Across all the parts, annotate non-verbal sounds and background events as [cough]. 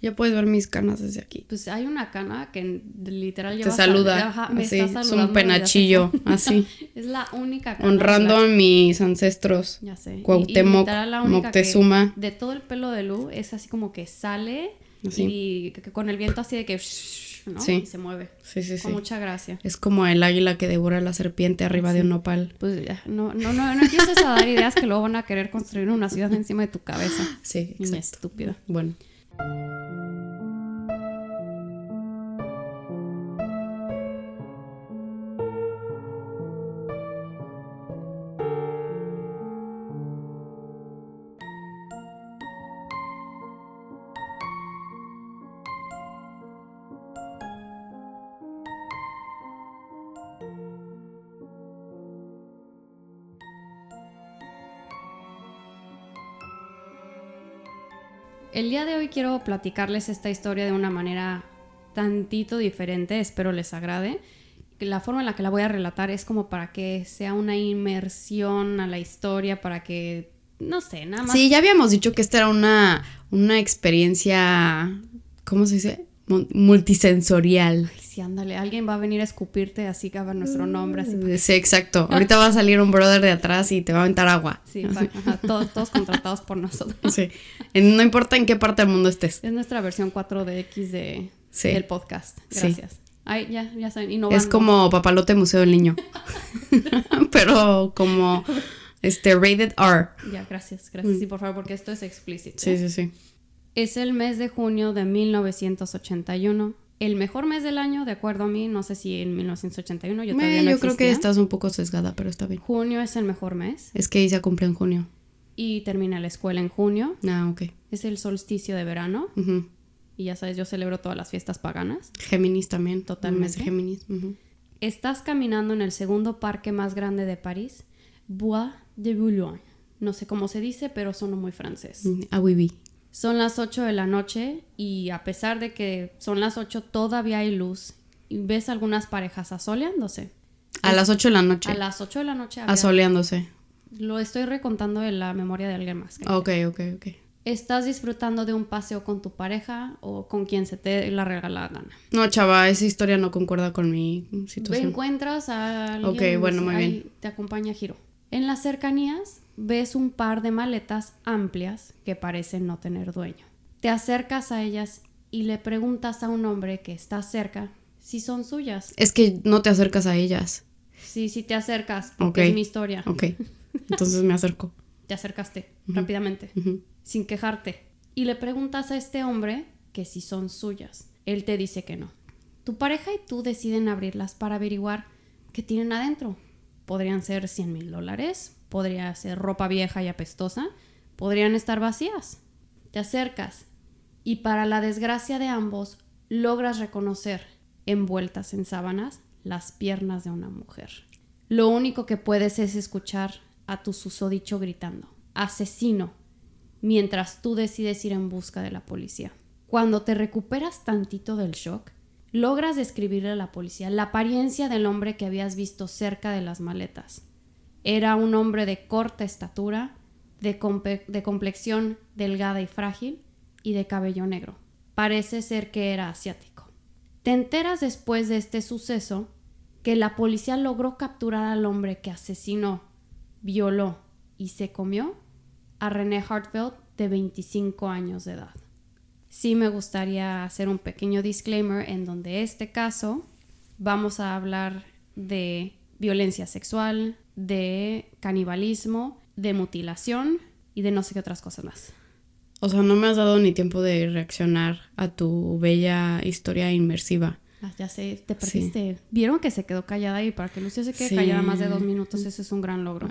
Ya puedes ver mis canas desde aquí. Pues hay una cana que literal Te lleva saluda. Ajá, me así, está es un penachillo, así. [laughs] es la única cana. honrando a mis ancestros. Ya sé. Y- y Cuauhtémoc, la única que Moctezuma. de todo el pelo de Lu es así como que sale Así. y con el viento así de que ¿no? Sí. y se mueve. Sí, sí, sí. Con mucha gracia. Es como el águila que devora a la serpiente arriba de un nopal. Pues ya, no, no, no, no empieces a dar ideas que luego van a querer construir una ciudad encima de tu cabeza. Sí, exacto. estúpida. Bueno. うん。El día de hoy quiero platicarles esta historia de una manera tantito diferente, espero les agrade. La forma en la que la voy a relatar es como para que sea una inmersión a la historia, para que, no sé, nada más Sí, ya habíamos dicho que esta era una, una experiencia, ¿cómo se dice? Mu- Multisensorial. Sí, ándale, alguien va a venir a escupirte así que haga nuestro nombre, así. Sí, exacto. Ahorita va a salir un brother de atrás y te va a aventar agua. Sí, ajá, todos, todos contratados por nosotros. Sí. No importa en qué parte del mundo estés. Es nuestra versión 4DX de, Sí. del podcast. Sí. Gracias. Ay, ya, ya saben, innovando. Es como Papalote Museo del Niño. [laughs] Pero como este rated R. Ya, gracias, gracias. Sí, por favor, porque esto es explícito. Mm. Sí, sí, sí. Es el mes de junio de 1981. El mejor mes del año, de acuerdo a mí. No sé si en 1981 yo todavía Eh, no yo creo que estás un poco sesgada, pero está bien. Junio es el mejor mes. Es que Isa cumple en junio. Y termina la escuela en junio. Ah, ok. Es el solsticio de verano. Ujú. Y ya sabes, yo celebro todas las fiestas paganas. Géminis también. Totalmente. Géminis. Ujú. Estás caminando en el segundo parque más grande de París, Bois de Boulogne. No sé cómo se dice, pero sonó muy francés. Ah, oui, oui. Son las 8 de la noche y a pesar de que son las 8 todavía hay luz. Y ves algunas parejas asoleándose. A las 8 de la noche. A las 8 de la noche había- Asoleándose. Lo estoy recontando en la memoria de alguien más. creo. Ok, ok, ok. Estás disfrutando de un paseo con tu pareja o con quien se te la regala la gana. No, chava, esa historia no concuerda con mi situación. Encuentras a alguien. Ok, bueno, muy ahí bien. Te acompaña Giro. En las cercanías ves un par de maletas amplias que parecen no tener dueño. Te acercas a ellas y le preguntas a un hombre que está cerca si son suyas. Es que no te acercas a ellas. Sí, sí te acercas, porque Ok. es mi historia. Ok. [laughs] Entonces me acerco. Te acercaste rápidamente, sin quejarte. Y le preguntas a este hombre que si son suyas. Él te dice que no. Tu pareja y tú deciden abrirlas para averiguar qué tienen adentro. Podrían ser 100 mil dólares, podría ser ropa vieja y apestosa, podrían estar vacías. Te acercas y para la desgracia de ambos logras reconocer, envueltas en sábanas, las piernas de una mujer. Lo único que puedes es escuchar a tu susodicho gritando, asesino, mientras tú decides ir en busca de la policía. Cuando te recuperas tantito del shock, logras describirle a la policía la apariencia del hombre que habías visto cerca de las maletas. Era un hombre de corta estatura, de, de complexión delgada y frágil y de cabello negro. Parece ser que era asiático. Te enteras después de este suceso que la policía logró capturar al hombre que asesinó, violó y se comió a René Hartfeld de 25 años de edad. Sí me gustaría hacer un pequeño disclaimer en donde este caso vamos a hablar de violencia sexual, de canibalismo, de mutilación y de no sé qué otras cosas más. O sea, no me has dado ni tiempo de reaccionar a tu bella historia inmersiva. Ah, ya sé, te perdiste. Vieron que se quedó callada y para que Lucia se quede Sí. callada más de dos minutos, ese es un gran logro.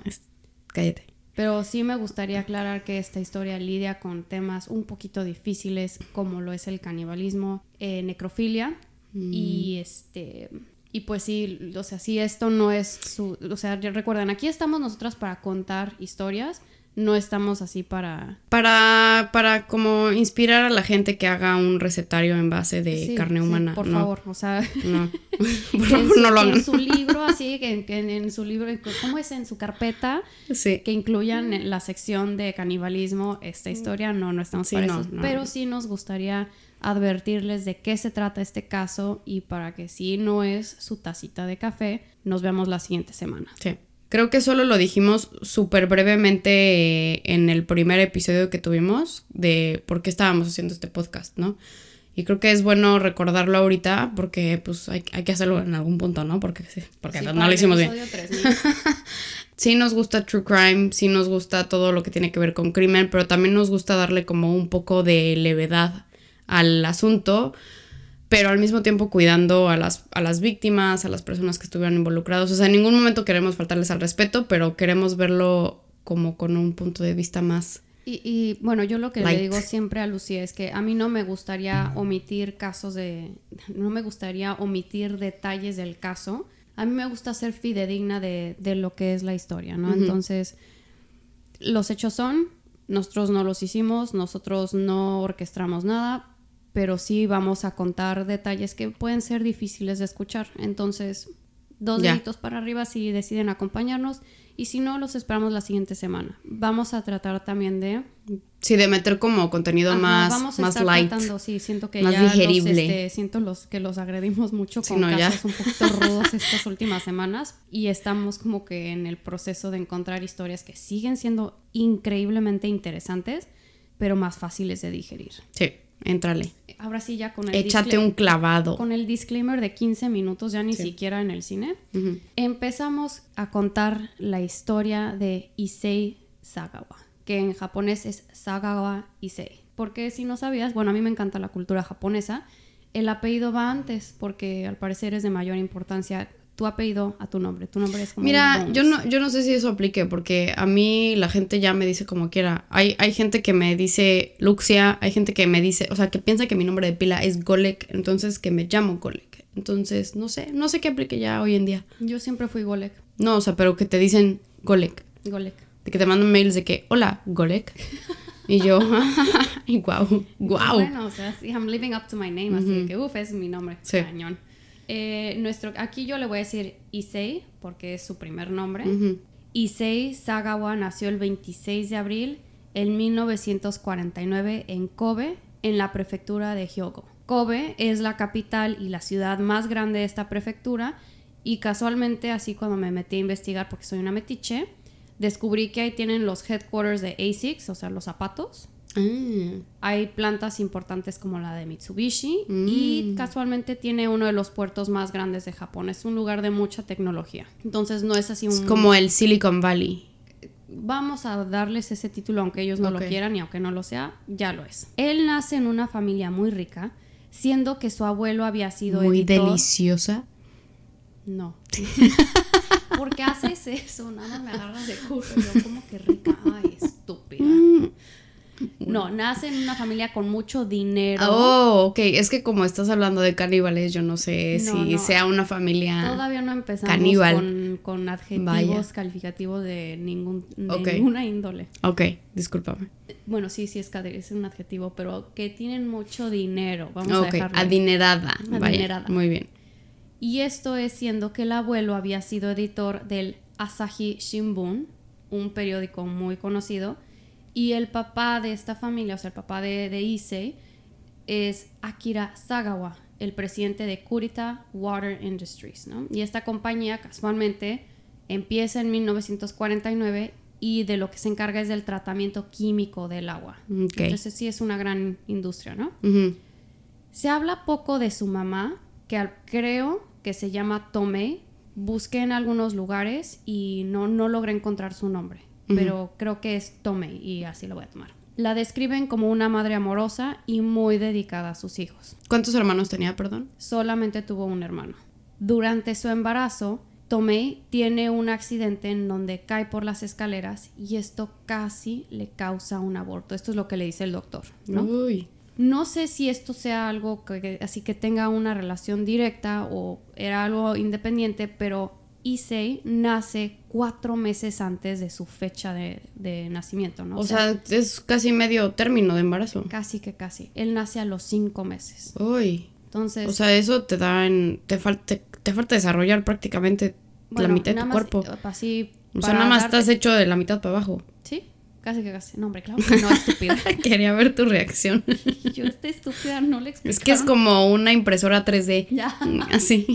Cállate. Pero sí me gustaría aclarar que esta historia lidia con temas un poquito difíciles como lo es el canibalismo, eh, necrofilia y este y pues sí, o sea, sí esto no es su, o sea, recuerden, aquí estamos nosotras para contar historias, no estamos así para Para, para como inspirar a la gente que haga un recetario en base de Sí, carne sí, humana. por no, favor, o sea, No. [laughs] [laughs] por favor, su- no lo hagan. en su libro así, [laughs] que, en, en su libro, ¿cómo es? En su carpeta Sí. que incluyan en la sección de canibalismo esta historia, no, no estamos Sí, para no, eso. no. Pero sí nos gustaría advertirles de qué se trata este caso y para que si no es su tacita de café, nos vemos la siguiente semana. Sí. Creo que solo lo dijimos súper brevemente eh, en el primer episodio que tuvimos de por qué estábamos haciendo este podcast, ¿no? Y creo que es bueno recordarlo ahorita porque pues hay, hay que hacerlo en algún punto, ¿no? Porque, sí, porque Sí, no, lo hicimos bien. episodio 3000. [laughs] Sí nos gusta True Crime, sí nos gusta todo lo que tiene que ver con crimen, pero también nos gusta darle como un poco de levedad al asunto, pero al mismo tiempo cuidando a las, a las víctimas, a las personas que estuvieron involucradas. O sea, en ningún momento queremos faltarles al respeto, pero queremos verlo como con un punto de vista más... Y, y, bueno, yo lo que Light. le digo siempre a Lucía es que a mí no me gustaría omitir casos de... No me gustaría omitir detalles del caso. A mí me gusta ser fidedigna de, de lo que es la historia, ¿no? Entonces, los hechos son, nosotros no los hicimos, nosotros no orquestamos nada, pero sí vamos a contar detalles que pueden ser difíciles de escuchar. Entonces, dos Ya. deditos para arriba si deciden acompañarnos y si no, los esperamos la siguiente semana. Vamos a tratar también de... Sí, de meter como contenido Ajá, más, vamos a más estar light. tratando, sí, siento que más ya los, digerible. este, siento los que los agredimos mucho con no, ya. casos un poquito [laughs] rudos estas últimas semanas y estamos como que en el proceso de encontrar historias que siguen siendo increíblemente interesantes, pero más fáciles de digerir. Sí, éntrale. Ahora sí ya con el Échate un clavado. con el disclaimer de 15 minutos, ya ni Sí. siquiera en el cine. Empezamos a contar la historia de Issei Sagawa, que en japonés es Sagawa Issei. Porque si no sabías, bueno, a mí me encanta la cultura japonesa, el apellido va antes, porque al parecer es de mayor importancia tu apellido a tu nombre. Tu nombre es como... Mira, yo no, yo no sé si eso aplique, porque a mí la gente ya me dice como quiera. Hay, hay gente que me dice Luxia, hay gente que me dice, o sea, que piensa que mi nombre de pila es Golek, entonces que me llamo Golek. Entonces, no sé, no sé qué aplique ya hoy en día. Yo siempre fui Golek. No, o sea, pero que te dicen Golek. Golek. De que te mandan mails de que, hola, Golek. Y yo, [laughs] [laughs] y guau, guau. Bueno, o sea, sí, I'm living up to my name, así que, uff, es mi nombre. Sí. Cañón. Eh, nuestro, aquí yo le voy a decir Issei, porque es su primer nombre. Ujú. Issei Sagawa nació el 26 de abril en 1949 en Kobe, en la prefectura de Hyogo. Kobe es la capital y la ciudad más grande de esta prefectura y casualmente así cuando me metí a investigar porque soy una metiche, descubrí que ahí tienen los headquarters de ASICS, o sea, los zapatos. Hay plantas importantes como la de Mitsubishi y casualmente tiene uno de los puertos más grandes de Japón. Es un lugar de mucha tecnología. Entonces no es así un... es como el Silicon Valley. Vamos a darles ese título aunque ellos no lo quieran y aunque no lo sea, ya lo es. Él nace en una familia muy rica, siendo que su abuelo había sido Muy editor- deliciosa. No. [laughs] ¿Por qué haces eso? Nada me agarras de curso. [laughs] Yo como que rica. Ay, estúpida. Mm. No, nace en una familia con mucho dinero. Oh, ok. Es que como estás hablando de caníbales, yo no sé No, si no. sea una familia. Todavía no empezamos Caníbal. con, con adjetivos Vaya. calificativos de, ningún, de Ok. ninguna índole. Ok, discúlpame. Bueno, sí, sí es, es un adjetivo, pero que tienen mucho dinero. Vamos a dejarlo. adinerada. Vaya, Adinerada. muy bien. Y esto es siendo que el abuelo había sido editor del Asahi Shimbun, un periódico muy conocido, y el papá de esta familia, o sea, el papá de, de Issei, es Akira Sagawa, el presidente de Kurita Water Industries, ¿no? Y esta compañía casualmente empieza en 1949 y de lo que se encarga es del tratamiento químico del agua. Ok. Entonces sí es una gran industria, ¿no? Se habla poco de su mamá, que al- creo que se llama Tomei. Busqué en algunos lugares y no, no logré encontrar su nombre, pero creo que es Tomei y así lo voy a tomar. La describen como una madre amorosa y muy dedicada a sus hijos. ¿Cuántos hermanos tenía, perdón? Solamente tuvo un hermano. Durante su embarazo, Tomei tiene un accidente en donde cae por las escaleras y esto casi le causa un aborto. Esto es lo que le dice el doctor, ¿no? Uy. No sé si esto sea algo que, que- así que tenga una relación directa o era algo independiente, pero Issei nace cuatro meses antes de su fecha de, de nacimiento, ¿no? O sea, es casi medio término de embarazo. casi que casi. Él nace a los cinco meses. Uy. Entonces, O sea, eso te da en. Te, fal- te, te falta desarrollar prácticamente la mitad de tu más, cuerpo. eh, Así, O sea, nada más darte- estás hecho de la mitad para abajo. Sí, Casi que casi. No, hombre, claro que no, estúpida. [laughs] Quería ver tu reacción. [laughs] Yo, esta estúpida, no le explicaron. Es que es como una impresora 3D. Ya. [laughs] Así.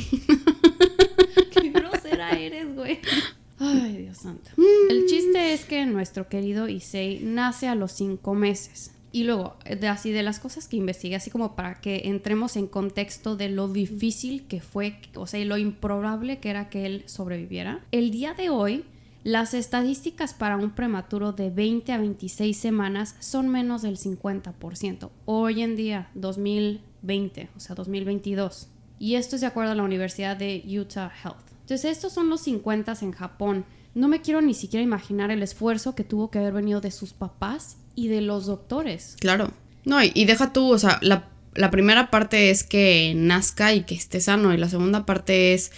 Ay, Dios santo. El chiste es que nuestro querido Issei nace a los cinco meses. Y luego, de, así de las cosas que investigué, así como para que entremos en contexto de lo difícil que fue, o sea, y lo improbable que era que él sobreviviera. El día de hoy, las estadísticas para un prematuro de 20 a 26 semanas son menos del 50%. Hoy en día, 2020, o sea, 2022. Y esto es de acuerdo a la Universidad de Utah Health. Entonces, estos son los 50 en Japón. No me quiero ni siquiera imaginar el esfuerzo que tuvo que haber venido de sus papás y de los doctores. Claro. No, y, y deja tú, o sea, la, la primera parte es que nazca y que esté sano. Y la segunda parte es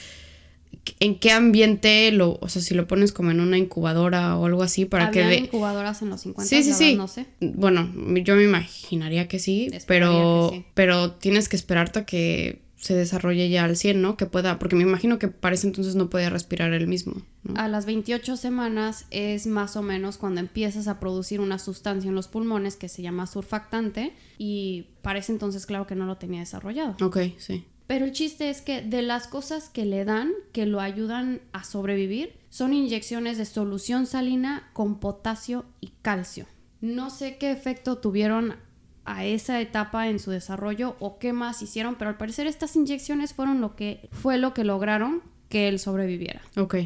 en qué ambiente lo, o sea, si lo pones como en una incubadora o algo así para que Había de... incubadoras en los 50, Sí, sí, sí. verdad, no sé. Bueno, yo me imaginaría que sí, Esperaría pero, que sí. pero tienes que esperarte a que se desarrolle ya al 100, ¿no? Que pueda, porque me imagino que para ese entonces no podía respirar él mismo, ¿no? A las 28 semanas es más o menos cuando empiezas a producir una sustancia en los pulmones que se llama surfactante y para ese entonces claro que no lo tenía desarrollado. Ok, sí. Pero el chiste es que de las cosas que le dan, que lo ayudan a sobrevivir, son inyecciones de solución salina con potasio y calcio. No sé qué efecto tuvieron a esa etapa en su desarrollo o qué más hicieron, pero al parecer estas inyecciones fueron lo que fue lo que lograron que él sobreviviera. Ok.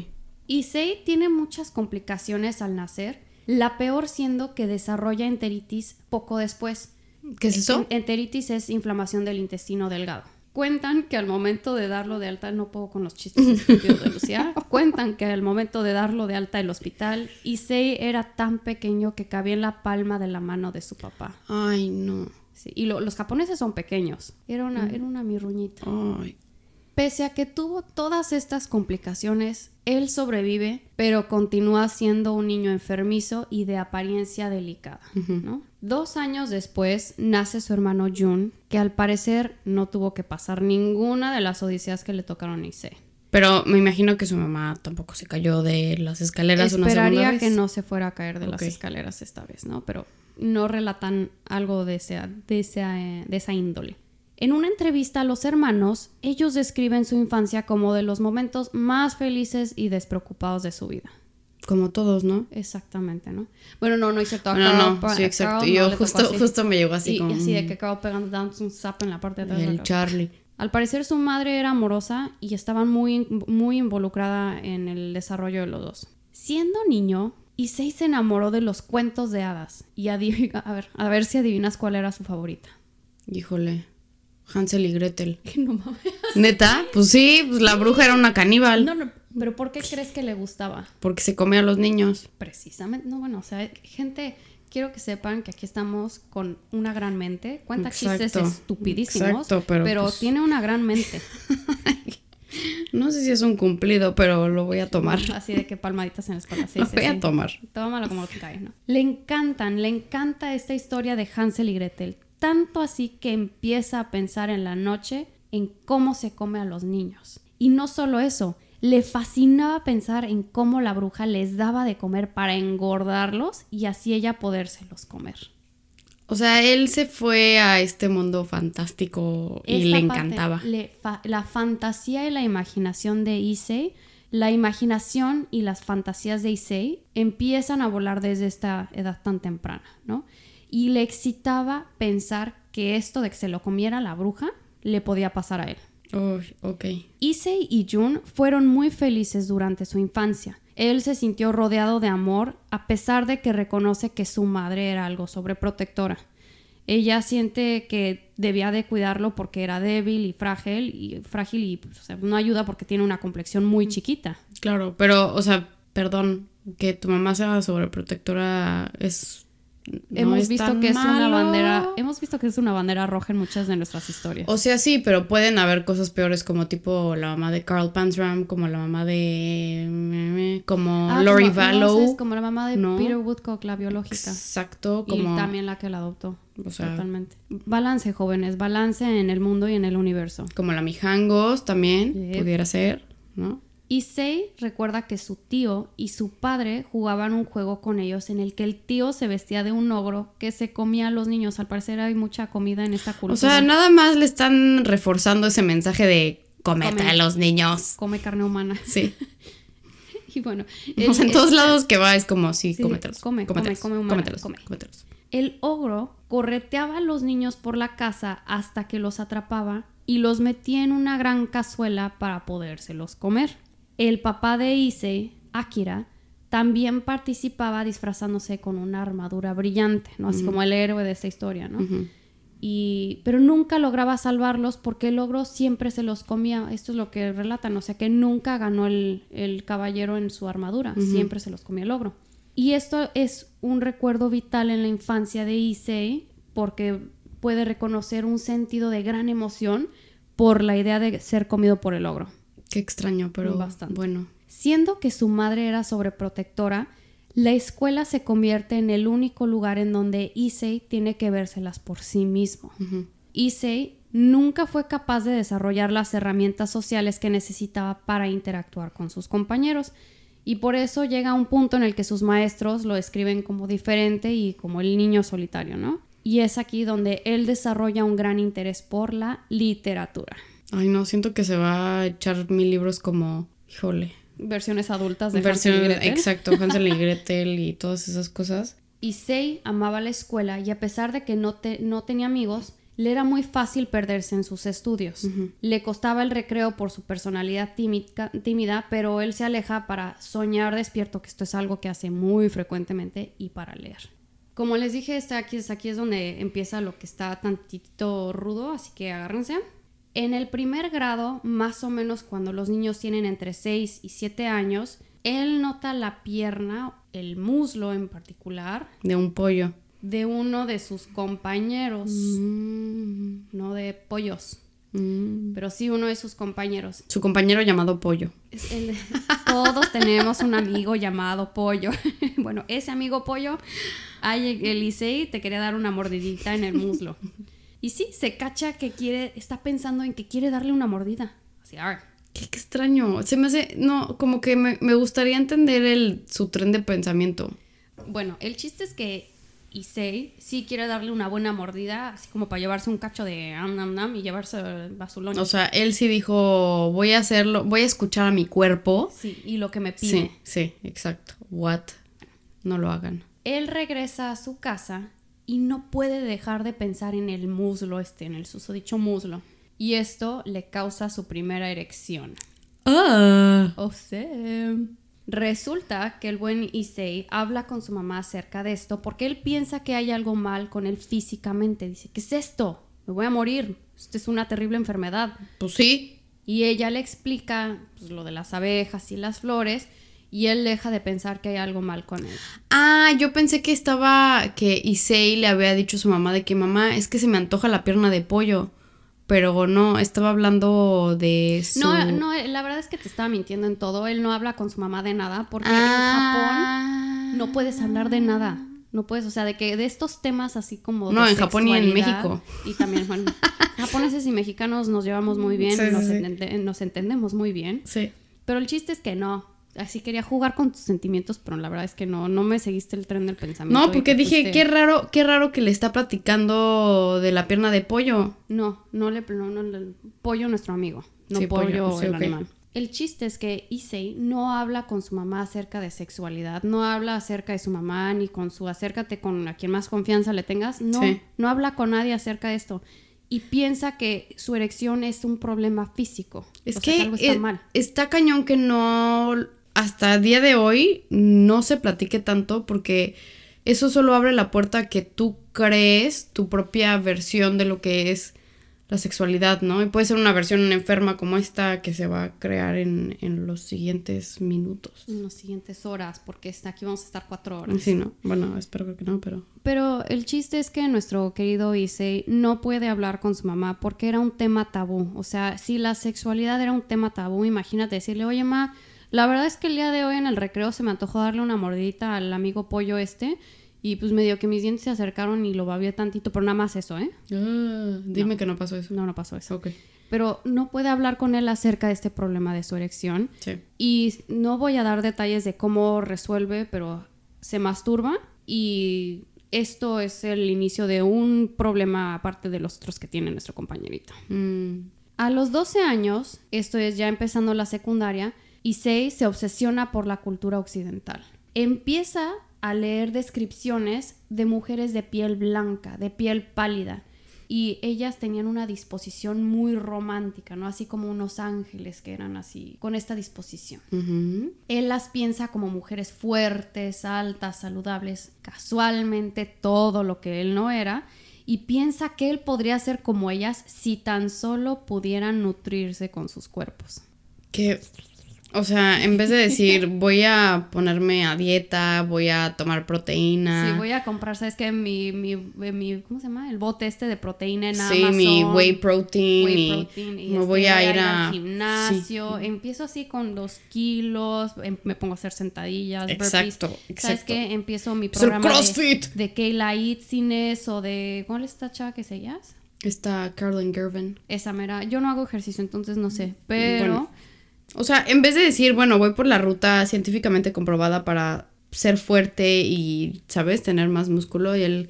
Issei tiene muchas complicaciones al nacer, la peor siendo que desarrolla enteritis poco después. ¿Qué es eso? En- Enteritis es inflamación del intestino delgado. Cuentan que al momento de darlo de alta, no puedo con los chistes estúpidos de Lucía, [laughs] cuentan que al momento de darlo de alta del hospital, Issei era tan pequeño que cabía en la palma de la mano de su papá. Ay, no. Sí, y lo- los japoneses son pequeños. Era una, era una mirruñita. Ay. Pese a que tuvo todas estas complicaciones, él sobrevive, pero continúa siendo un niño enfermizo y de apariencia delicada. ¿no? Dos años después nace su hermano Jun, que al parecer no tuvo que pasar ninguna de las odiseas que le tocaron a Issei. Pero me imagino que su mamá tampoco se cayó de las escaleras una segunda Esperaría vez. que no se fuera a caer de las escaleras esta vez, ¿no? Pero no relatan algo de esa, de esa, de esa índole. En una entrevista a los hermanos, ellos describen su infancia como de los momentos más felices y despreocupados de su vida. Como todos, ¿no? Exactamente, ¿no? Bueno, no, no es cierto. No, no, sí, exacto. Carl Yo justo, justo me llegó así y, como... y así de que Carl pegando dándose un zap en la parte de atrás. El. Charlie. Al parecer su madre era amorosa y estaba muy, muy involucrada en el desarrollo de los dos. Siendo niño, Issei se enamoró de los cuentos de hadas. Y a ver, a ver si adivinas cuál era su favorita. Híjole. Hansel y Gretel. Que [laughs] no mames. ¿Neta? Pues sí, pues la bruja era una caníbal. No, no, pero ¿por qué crees que le gustaba? Porque se come a los niños. Precisamente, no, bueno, o sea, gente, quiero que sepan que aquí estamos con una gran mente. Cuenta chistes Exacto. estupidísimos, Exacto, pero pues- tiene una gran mente. [laughs] No sé si es un cumplido, pero lo voy a tomar. Así de que palmaditas en la espalda. Sí, [laughs] Lo sí, voy a tomar. Tómalo como te cae, ¿no? Le encantan, le encanta esta historia de Hansel y Gretel. Tanto así que empieza a pensar en la noche en cómo se come a los niños. Y no solo eso, le fascinaba pensar en cómo la bruja les daba de comer para engordarlos y así ella podérselos comer. O sea, él se fue a este mundo fantástico y Esta le encantaba. le fa- la fantasía y la imaginación de Issei, la imaginación y las fantasías de Issei empiezan a volar desde esta edad tan temprana, ¿no? Y le excitaba pensar que esto de que se lo comiera la bruja le podía pasar a él. Uy, ok. Issei y Jun fueron muy felices durante su infancia. Él se sintió rodeado de amor a pesar de que reconoce que su madre era algo sobreprotectora. Ella siente que debía de cuidarlo porque era débil y frágil y frágil y pues, o sea, no ayuda porque tiene una complexión muy chiquita. Claro, pero, o sea, perdón, que tu mamá sea sobreprotectora es. No hemos es visto tan que es una bandera, hemos visto que es una bandera roja en muchas de nuestras historias. O sea, sí, pero pueden haber cosas peores como tipo la mamá de Carl Panzram, como la mamá de... como Ah, Lori no, Vallow. como la mamá de ¿no? Peter Woodcock, la biológica. Exacto, como... Y también la que la adoptó. O sea- totalmente. Balance, jóvenes, balance en el mundo y en el universo. Como la Mijangos también pudiera ser, ¿no? Issei recuerda que su tío y su padre jugaban un juego con ellos en el que el tío se vestía de un ogro que se comía a los niños. Al parecer hay mucha comida en esta cultura. O sea, nada más le están reforzando ese mensaje de comete Come. a los niños. come carne humana. Sí. [laughs] Y bueno, [laughs] O sea, en todos lados que va es como, sí, Sí, cómetelos. come, come, cómetelos, come humana, cómetelos, come. cómetelos. El ogro correteaba a los niños por la casa hasta que los atrapaba y los metía en una gran cazuela para podérselos comer. El papá de Issei, Akira, también participaba disfrazándose con una armadura brillante, ¿no? Así como el héroe de esta historia, ¿no? Y pero nunca lograba salvarlos porque el ogro siempre se los comía. Esto es lo que relatan, o sea que nunca ganó el, el caballero en su armadura, siempre se los comía el ogro. Y esto es un recuerdo vital en la infancia de Issei porque puede reconocer un sentido de gran emoción por la idea de ser comido por el ogro. Qué extraño, pero Bastante. bueno. Siendo que su madre era sobreprotectora, la escuela se convierte en el único lugar en donde Issei tiene que vérselas por sí mismo. Ujú. Issei nunca fue capaz de desarrollar las herramientas sociales que necesitaba para interactuar con sus compañeros y por eso llega a un punto en el que sus maestros lo describen como diferente y como el niño solitario, ¿no? Y es aquí donde él desarrolla un gran interés por la literatura. Ay, no, siento que se va a echar mil libros como, híjole. Versiones adultas de Versión, Hansel y Gretel. exacto, Hansel y Gretel y todas esas cosas. [laughs] Issei amaba la escuela y a pesar de que no, te- no tenía amigos, le era muy fácil perderse en sus estudios. Le costaba el recreo por su personalidad tímica- tímida, pero él se aleja para soñar despierto, que esto es algo que hace muy frecuentemente, y para leer. Como les dije, este aquí, es, aquí es donde empieza lo que está tantito rudo, así que agárrense. En el primer grado, más o menos cuando los niños tienen entre 6 y 7 años, él nota la pierna, el muslo en particular, De un pollo. de uno de sus compañeros, Mm, no de pollos, mm. pero sí uno de sus compañeros. Su compañero llamado Pollo. El- todos tenemos un amigo llamado Pollo. [laughs] bueno, ese amigo Pollo, ay, Elisei te quería dar una mordidita en el muslo. Y sí, se cacha que quiere, está pensando en que quiere darle una mordida. Así, "Arr". Qué, qué extraño. Se me hace, no, como que me, me gustaría entender el, su tren de pensamiento. Bueno, el chiste es que Issei sí quiere darle una buena mordida, así como para llevarse un cacho de am nam nam y llevarse lonche. O sea, él sí dijo, voy a hacerlo, voy a escuchar a mi cuerpo. sí, y lo que me pide. Sí, sí, exacto. What? No lo hagan. Él regresa a su casa y no puede dejar de pensar en el muslo este, en el susodicho muslo. Y esto le causa su primera erección. Ah. O sea, resulta que el buen Issei habla con su mamá acerca de esto porque él piensa que hay algo mal con él físicamente. Dice, ¿qué es esto? Me voy a morir. Esto es una terrible enfermedad. Pues sí. Y ella le explica pues, lo de las abejas y las flores y él deja de pensar que hay algo mal con él. Ah, yo pensé que estaba, que Issei le había dicho a su mamá de que mamá, es que se me antoja la pierna de pollo. Pero no, estaba hablando de su... No, no, la verdad es que te estaba mintiendo en todo. Él no habla con su mamá de nada porque en Ah. Japón no puedes hablar de nada. No puedes, o sea, de que de estos temas así como. No, de en Japón y en México. Y también, bueno, japoneses y mexicanos nos llevamos muy bien, Sí, sí, nos, sí. entende- nos entendemos muy bien. Sí. Pero el chiste es que no. Así quería jugar con tus sentimientos, pero la verdad es que no, no me seguiste el tren del pensamiento. No, porque dije, fuiste- qué raro, qué raro que le está platicando de la pierna de pollo. No, no le, no, no le- pollo nuestro amigo, no Sí, pollo, pollo, sí, el animal. El chiste es que Issei no habla con su mamá acerca de sexualidad, no habla acerca de su mamá ni con su acércate con a quien más confianza le tengas, no, Sí. no habla con nadie acerca de esto y piensa que su erección es un problema físico, Es o sea, que algo está eh, mal. está cañón que no, hasta el día de hoy, no se platique tanto porque eso solo abre la puerta a que tú crees tu propia versión de lo que es la sexualidad, ¿no? Y puede ser una versión enferma como esta que se va a crear en, en los siguientes minutos. En las siguientes horas, porque aquí vamos a estar cuatro horas. Sí, ¿no? Bueno, espero que no, pero... Pero el chiste es que nuestro querido Issei no puede hablar con su mamá porque era un tema tabú. O sea, si la sexualidad era un tema tabú, imagínate decirle, oye, ma, la verdad es que el día de hoy en el recreo se me antojó darle una mordidita al amigo pollo este Y pues medio que mis dientes se acercaron y lo babié tantito, pero nada más eso, ¿eh? Ah, dime que no pasó eso. No, no pasó eso. Ok. Pero no puede hablar con él acerca de este problema de su erección. Sí. Y no voy a dar detalles de cómo resuelve, pero se masturba y esto es el inicio de un problema aparte de los otros que tiene nuestro compañerito. Mm, A los 12 años, esto es ya empezando la secundaria, Issei se obsesiona por la cultura occidental. Empieza a leer descripciones de mujeres de piel blanca, de piel pálida, y ellas tenían una disposición muy romántica, ¿no? Así como unos ángeles que eran así, con esta disposición. Él las piensa como mujeres fuertes, altas, saludables, casualmente todo lo que él no era, y piensa que él podría ser como ellas si tan solo pudieran nutrirse con sus cuerpos. O sea, en vez de decir [laughs] voy a ponerme a dieta, voy a tomar proteína. Sí, voy a comprar, ¿sabes qué? Mi, mi, mi- ¿cómo se llama? El bote este de proteína en Sí, Amazon. mi whey protein Whey protein, y me este, voy a ir a al gimnasio. Empiezo así con dos kilos, em- me pongo a hacer sentadillas, burpees. Exacto, ¿Sabes exacto. qué? Empiezo mi Es el programa de, CrossFit. de Kayla Itzines o de... ¿Cuál es esta chava que se llama? Está Carolyn Gervin. Esa mera. Yo no hago ejercicio, entonces no sé. Pero... Bueno. O sea, en vez de decir, bueno, voy por la ruta científicamente comprobada para ser fuerte y, ¿sabes? Tener más músculo y el...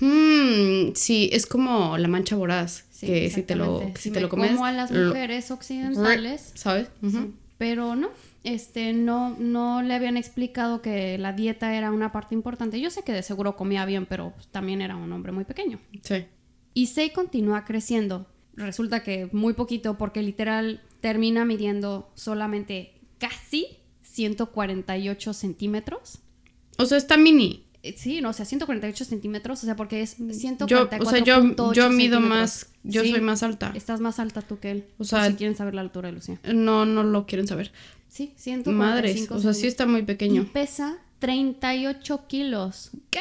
Hmm, sí, es como la mancha voraz. sí, que si te lo, que si Si te me lo comes... como a las mujeres occidentales... ¿Sabes? Sí, Pero no, este, no, no le habían explicado que la dieta era una parte importante. Yo sé que de seguro comía bien, pero pues, también era un hombre muy pequeño. Sí. Issei continúa creciendo. Resulta que muy poquito, porque literal termina midiendo solamente casi 148 centímetros. O sea, está mini. Eh, Sí, no, o sea, 148 centímetros, o sea, porque es Yo, 144. o sea, yo, yo mido más, yo Sí, soy más alta. Estás más alta tú que él. O sea, si quieren saber la altura de Lucía. No, no lo quieren saber. Sí, 145 Madres, o sea, sí está muy Y pequeño. pesa 38 kilos. ¿Qué?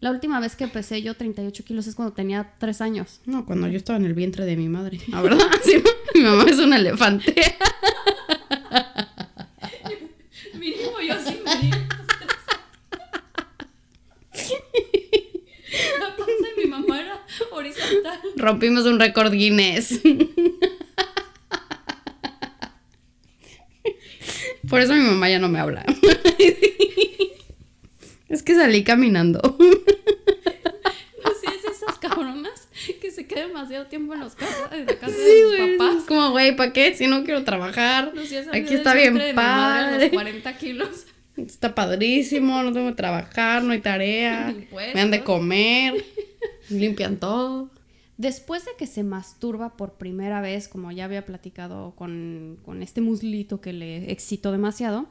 La última vez que pesé yo 38 kilos es cuando tenía 3 años. No, cuando yo estaba en el vientre de mi madre. La verdad, [laughs] sí, mi mamá es un elefante. [laughs] Mínimo yo sí me La panza de mi mamá era horizontal. Rompimos un récord Guinness. Por eso mi mamá ya no me habla. [laughs] Es que salí caminando. [laughs] No sé, es esas cabronas que se quedan demasiado tiempo en los casas, en la casa Sí, de sus papás. Es como, güey, ¿para qué? Si no quiero trabajar. Aquí está bien vientre de mi madre a los padre. 40 kilos. Está padrísimo, no tengo que trabajar, no hay tarea. Impuestos. Me han de comer. [laughs] Limpian todo. Después de que se masturba por primera vez, como ya había platicado con, con este muslito que le excitó demasiado,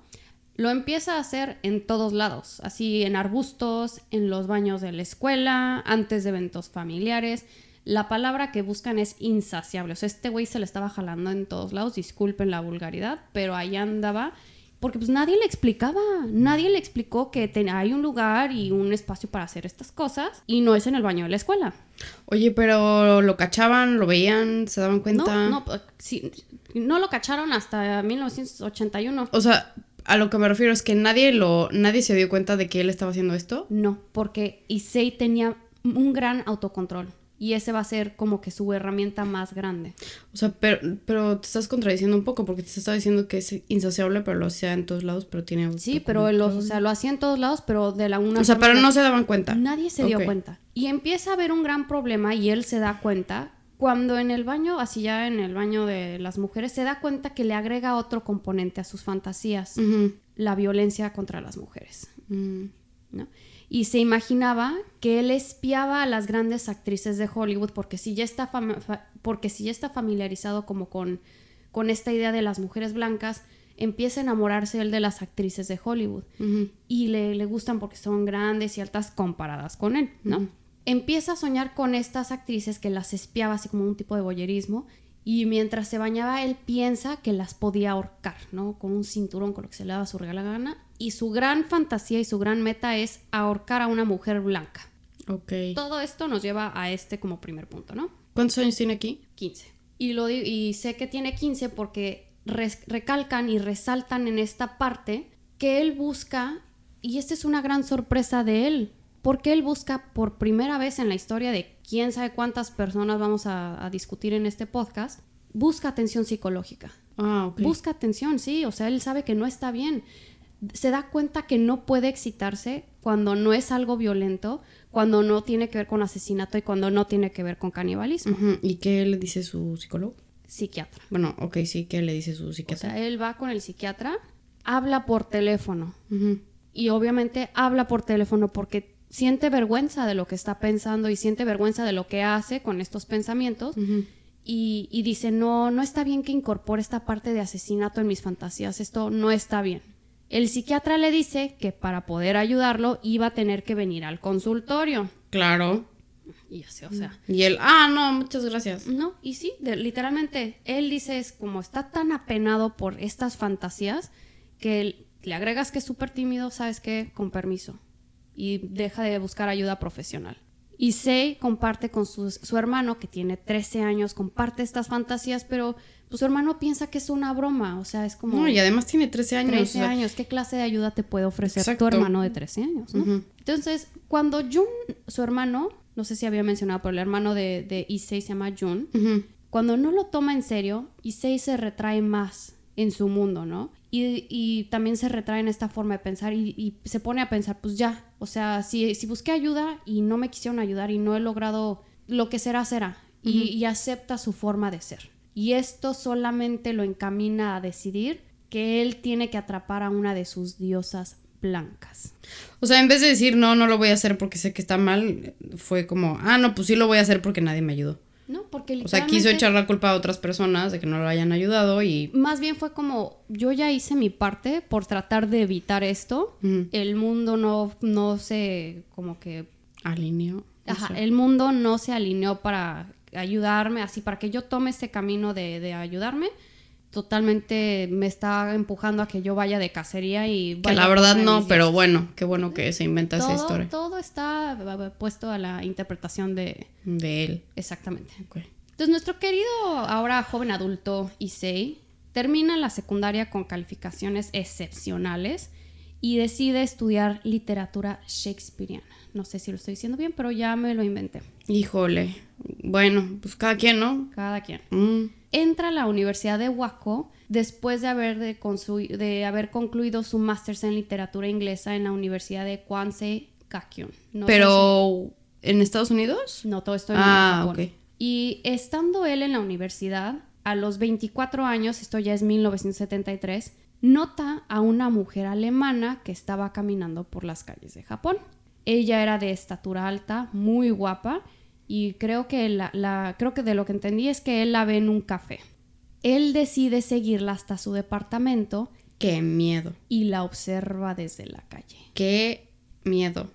lo empieza a hacer en todos lados, así en arbustos, en los baños de la escuela, antes de eventos familiares. La palabra que buscan es insaciable. O sea, este güey se le estaba jalando en todos lados, disculpen la vulgaridad, pero ahí andaba. Porque pues nadie le explicaba, nadie le explicó que ten- hay un lugar y un espacio para hacer estas cosas y no es en el baño de la escuela. Oye, pero lo cachaban, lo veían, se daban cuenta. No, no, sí, no lo cacharon hasta 1981. O sea, a lo que me refiero es que nadie lo, nadie se dio cuenta de que él estaba haciendo esto. No, porque Issei tenía un gran autocontrol y ese va a ser como que su herramienta más grande. O sea, pero, pero te estás contradiciendo un poco porque te estaba diciendo que es insaciable, pero lo hacía en todos lados, pero tiene Sí, pero los, o sea, lo hacía en todos lados, pero de la una O sea, pero no se daban cuenta. Nadie se dio cuenta. Y empieza a haber un gran problema y él se da cuenta cuando en el baño, así ya en el baño de las mujeres, se da cuenta que le agrega otro componente a sus fantasías, la violencia contra las mujeres. Mm. ¿no? Y se imaginaba que él espiaba a las grandes actrices de Hollywood porque si ya está, porque si ya está familiarizado como con, con esta idea de las mujeres blancas, empieza a enamorarse él de las actrices de Hollywood y le, le gustan porque son grandes y altas comparadas con él, ¿no? Empieza a soñar con estas actrices que las espiaba así como un tipo de boyerismo y mientras se bañaba él piensa que las podía ahorcar, ¿no? Con un cinturón, con lo que se le daba su regala gana y su gran fantasía y su gran meta es ahorcar a una mujer blanca. Ok. Todo esto nos lleva a este como primer punto, ¿no? ¿Cuántos años tiene aquí? 15. Y, lo y sé que tiene 15 porque recalcan y resaltan en esta parte que él busca, y esta es una gran sorpresa de él, porque él busca por primera vez en la historia de quién sabe cuántas personas vamos a, a discutir en este podcast, busca atención psicológica. Ah, ok. Busca atención, sí, o sea, él sabe que no está bien. Se da cuenta que no puede excitarse cuando no es algo violento, cuando no tiene que ver con asesinato y cuando no tiene que ver con canibalismo. ¿Y qué le dice su psicólogo? Psiquiatra. Bueno, ok, sí, ¿qué le dice su O psiquiatra? sea, él va con el psiquiatra, habla por teléfono y obviamente habla por teléfono porque siente vergüenza de lo que está pensando y siente vergüenza de lo que hace con estos pensamientos y, y dice, no, no está bien que incorpore esta parte de asesinato en mis fantasías, esto no está bien. El psiquiatra le dice que para poder ayudarlo iba a tener que venir al consultorio. Claro. Y así, o sea, Y él, ah, no, muchas gracias. no, y sí, de- literalmente, él dice, es como está tan apenado por estas fantasías que él- le agregas que es súper tímido, ¿sabes qué? Con permiso. Y deja de buscar ayuda profesional. Y Sei comparte con su, su hermano, que tiene 13 años, comparte estas fantasías, pero pues, su hermano piensa que es una broma, o sea, es como... No, y además tiene 13 años. 13 o sea, años, ¿qué clase de ayuda te puede ofrecer Exacto. tu hermano de 13 años? Entonces, cuando Jun, su hermano, no sé si había mencionado, pero el hermano de, de Issei se llama Jun, cuando no lo toma en serio, Issei se retrae más en su mundo, ¿no? Y, y también se retrae en esta forma de pensar y, y se pone a pensar, pues ya, o sea, si, si busqué ayuda y no me quisieron ayudar y no he logrado lo que será, será, y, y acepta su forma de ser. Y esto solamente lo encamina a decidir que él tiene que atrapar a una de sus diosas blancas. O sea, en vez de decir, no, no lo voy a hacer porque sé que está mal, fue como, ah, no, pues sí lo voy a hacer porque nadie me ayudó. ¿No? Porque O sea, quiso literalmente- echar la culpa a otras personas de que no lo hayan ayudado y... Más bien fue como, yo ya hice mi parte por tratar de evitar esto. El mundo no, no se, como que, Alineó. ajá, el mundo no se alineó para ayudarme, así, para que yo tome este camino de, de ayudarme. Totalmente me está empujando a que yo vaya de cacería y... Que vaya la a verdad no, pero bueno, qué bueno que se inventa esa historia todo está puesto a la interpretación de... de él. Exactamente. Entonces, nuestro querido ahora joven adulto Issei termina la secundaria con calificaciones excepcionales y decide estudiar literatura shakespeariana. No sé si lo estoy diciendo bien, pero ya me lo inventé. Híjole. Bueno, pues cada quien, ¿no? Cada quien. Mm. Entra a la Universidad de Waco después de haber, de haber concluido su máster en literatura inglesa en la Universidad de Kwansei No Pero, ¿en Estados Unidos? no, todo esto en Ah, Japón. ok. Y estando él en la universidad, a los 24 años, esto ya es 1973, nota a una mujer alemana que estaba caminando por las calles de Japón. Ella era de estatura alta, muy guapa, y creo que, la, la- creo que de lo que entendí es que él la ve en un café. Él decide seguirla hasta su departamento Qué miedo. y la observa desde la calle. Qué miedo.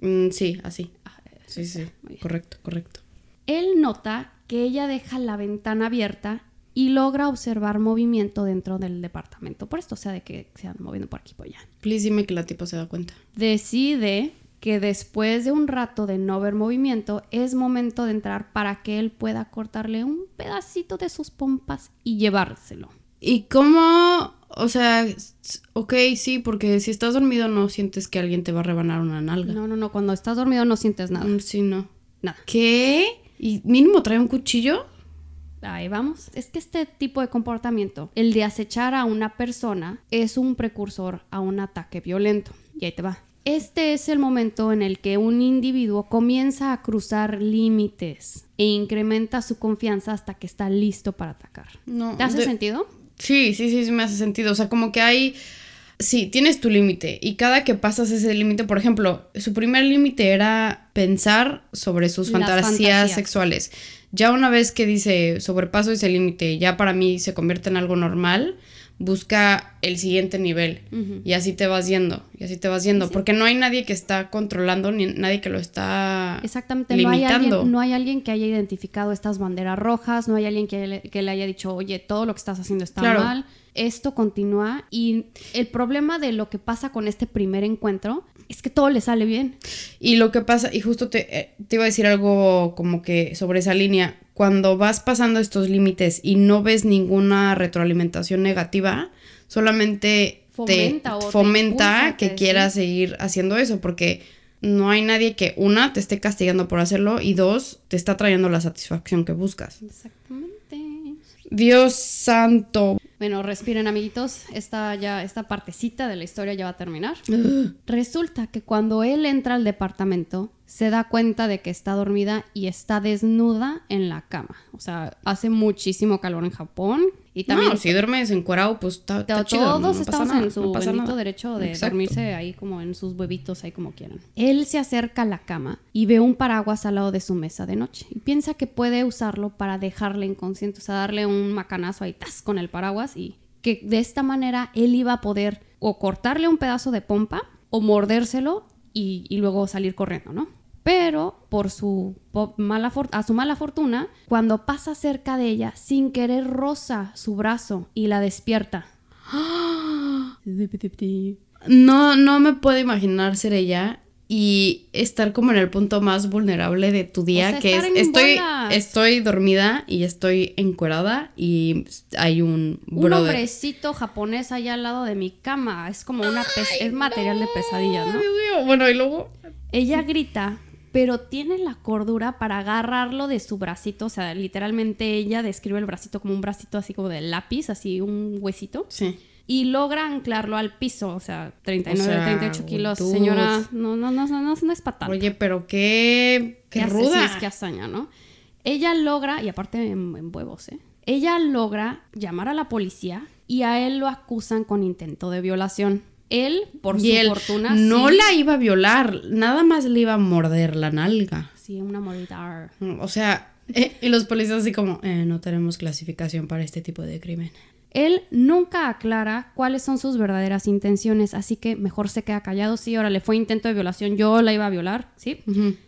Mm, sí, así. Ah, eh, Sí, sí. Bien. Correcto, correcto. Él nota que ella deja la ventana abierta y logra observar movimiento dentro del departamento. Por esto, o sea, de que se andan moviendo por aquí por allá. Please dime que la tipa se da cuenta. Decide que después de un rato de no ver movimiento, es momento de entrar para que él pueda cortarle un pedacito de sus pompas y llevárselo. ¿Y cómo? O sea, ok, sí, porque si estás dormido no sientes que alguien te va a rebanar una nalga. No, no, no, cuando estás dormido no sientes nada. Mm, Sí, no. Nada. ¿Qué? ¿Y mínimo trae un cuchillo? Ahí vamos. Es que este tipo de comportamiento, el de acechar a una persona, es un precursor a un ataque violento. Y ahí te va. Este es el momento en el que un individuo comienza a cruzar límites e incrementa su confianza hasta que está listo para atacar. No. ¿Te hace de- sentido? Sí, sí, sí, sí me hace sentido. O sea, como que hay... Sí, tienes tu límite y cada que pasas ese límite, por ejemplo, su primer límite era pensar sobre sus fantasías, fantasías. sexuales. Ya una vez que dice sobrepaso ese límite, ya para mí se convierte en algo normal, busca el siguiente nivel y así te vas yendo, y así te vas yendo, porque no hay nadie que está controlando ni nadie que lo está Exactamente, no hay, limitando. alguien, no hay alguien que haya identificado estas banderas rojas, no hay alguien que le, que le haya dicho, oye, todo lo que estás haciendo está Claro. mal. Esto continúa y el problema de lo que pasa con este primer encuentro es que todo le sale bien. Y lo que pasa, y justo te, eh, te iba a decir algo como que sobre esa línea, cuando vas pasando estos límites y no ves ninguna retroalimentación negativa, solamente Fomenta te fomenta que que quieras sí. seguir haciendo eso, porque no hay nadie que, una, te esté castigando por hacerlo y dos, te está trayendo la satisfacción que buscas. Exactamente. Dios santo. Bueno, respiren amiguitos, esta ya esta partecita de la historia ya va a terminar. [gasps] Resulta que cuando él entra al departamento, se da cuenta de que está dormida y está desnuda en la cama. O sea, hace muchísimo calor en Japón y también no, si duermes encuerado, pues está, está todos chido, no pasa estamos nada, en su no derecho de Exacto. dormirse ahí como en sus huevitos, ahí como quieran. Él se acerca a la cama y ve un paraguas al lado de su mesa de noche y piensa que puede usarlo para dejarle inconsciente, o sea, darle un macanazo ahí tas con el paraguas y que de esta manera él iba a poder o cortarle un pedazo de pompa o mordérselo y, y luego salir corriendo, ¿no? Pero por su mala a su mala fortuna, cuando pasa cerca de ella, sin querer roza su brazo y la despierta. [gasps] [gasps] No, no me puedo imaginar ser ella y estar como en el punto más vulnerable de tu día, O sea, que es estoy, bolas. estoy dormida y estoy encuerada y hay un Un hombrecito japonés allá al lado de mi cama. Es como una es material de pesadillas, ¿no? Dios mío. Bueno, y luego Ella grita, pero tiene la cordura para agarrarlo de su bracito. O sea, literalmente ella describe el bracito como un bracito así como de lápiz, así un huesito. sí. Y logra anclarlo al piso. O sea, 39, O sea, 38 kilos. dude. Señora, no, no, no, no, no, no es para tanto. Oye, pero qué qué ¿Qué hace? ruda. Sí, es que hazaña, ¿no? Ella logra, y aparte en, en huevos, ¿eh? Ella logra llamar a la policía y a él lo acusan con intento de violación. Él, por y su él fortuna, no sí- la iba a violar, nada más le iba a morder la nalga. Sí, una mordida. O sea, eh, y los policías así como, eh, no tenemos clasificación para este tipo de crimen. Él nunca aclara cuáles son sus verdaderas intenciones, así que mejor se queda callado. Sí, ahora le fue intento de violación, yo la iba a violar, ¿sí?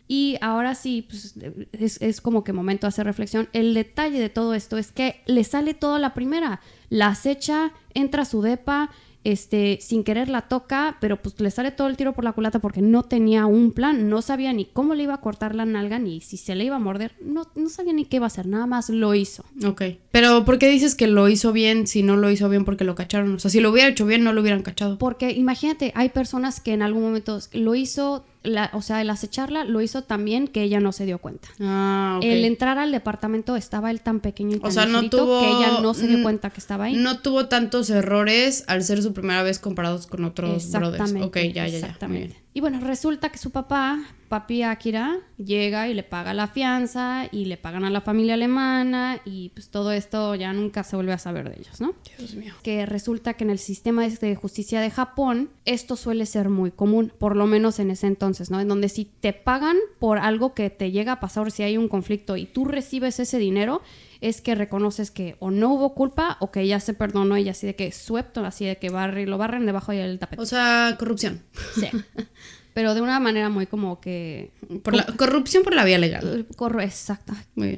Y ahora sí, pues, es, es como que momento de hacer reflexión. El detalle de todo esto es que le sale todo a la primera. La acecha, entra a su depa, este, sin querer la toca, pero pues le sale todo el tiro por la culata porque no tenía un plan, no sabía ni cómo le iba a cortar la nalga, ni si se le iba a morder, no, no sabía ni qué iba a hacer, nada más lo hizo. Ok. Pero ¿por qué dices que lo hizo bien si no lo hizo bien porque lo cacharon? O sea, si lo hubiera hecho bien, no lo hubieran cachado. Porque imagínate, hay personas que en algún momento lo hizo, la, o sea, el acecharla lo hizo también que ella no se dio cuenta. Ah, ok. El entrar al departamento estaba él tan pequeño y tan O sea, no tuvo- que ella no se dio mm, cuenta que estaba ahí. No tuvo tantos errores al ser su primera vez comparados con otros brothers. Ok, ya, ya, ya. Exactamente. Y bueno, resulta que su papá, papi Akira, llega y le paga la fianza y le pagan a la familia alemana y pues todo esto ya nunca se vuelve a saber de ellos, ¿no? Dios mío. que resulta que en el sistema de justicia de Japón esto suele ser muy común, por lo menos en ese entonces, ¿no? En donde si te pagan por algo que te llega a pasar, si hay un conflicto y tú recibes ese dinero, es que reconoces que o no hubo culpa o que ya se perdonó y así de que suelto, así de que barre, lo barren debajo del tapete. O sea, corrupción. Sí. [laughs] Pero de una manera muy como que... Por la, corrupción por la vía legal. Corro, exacto.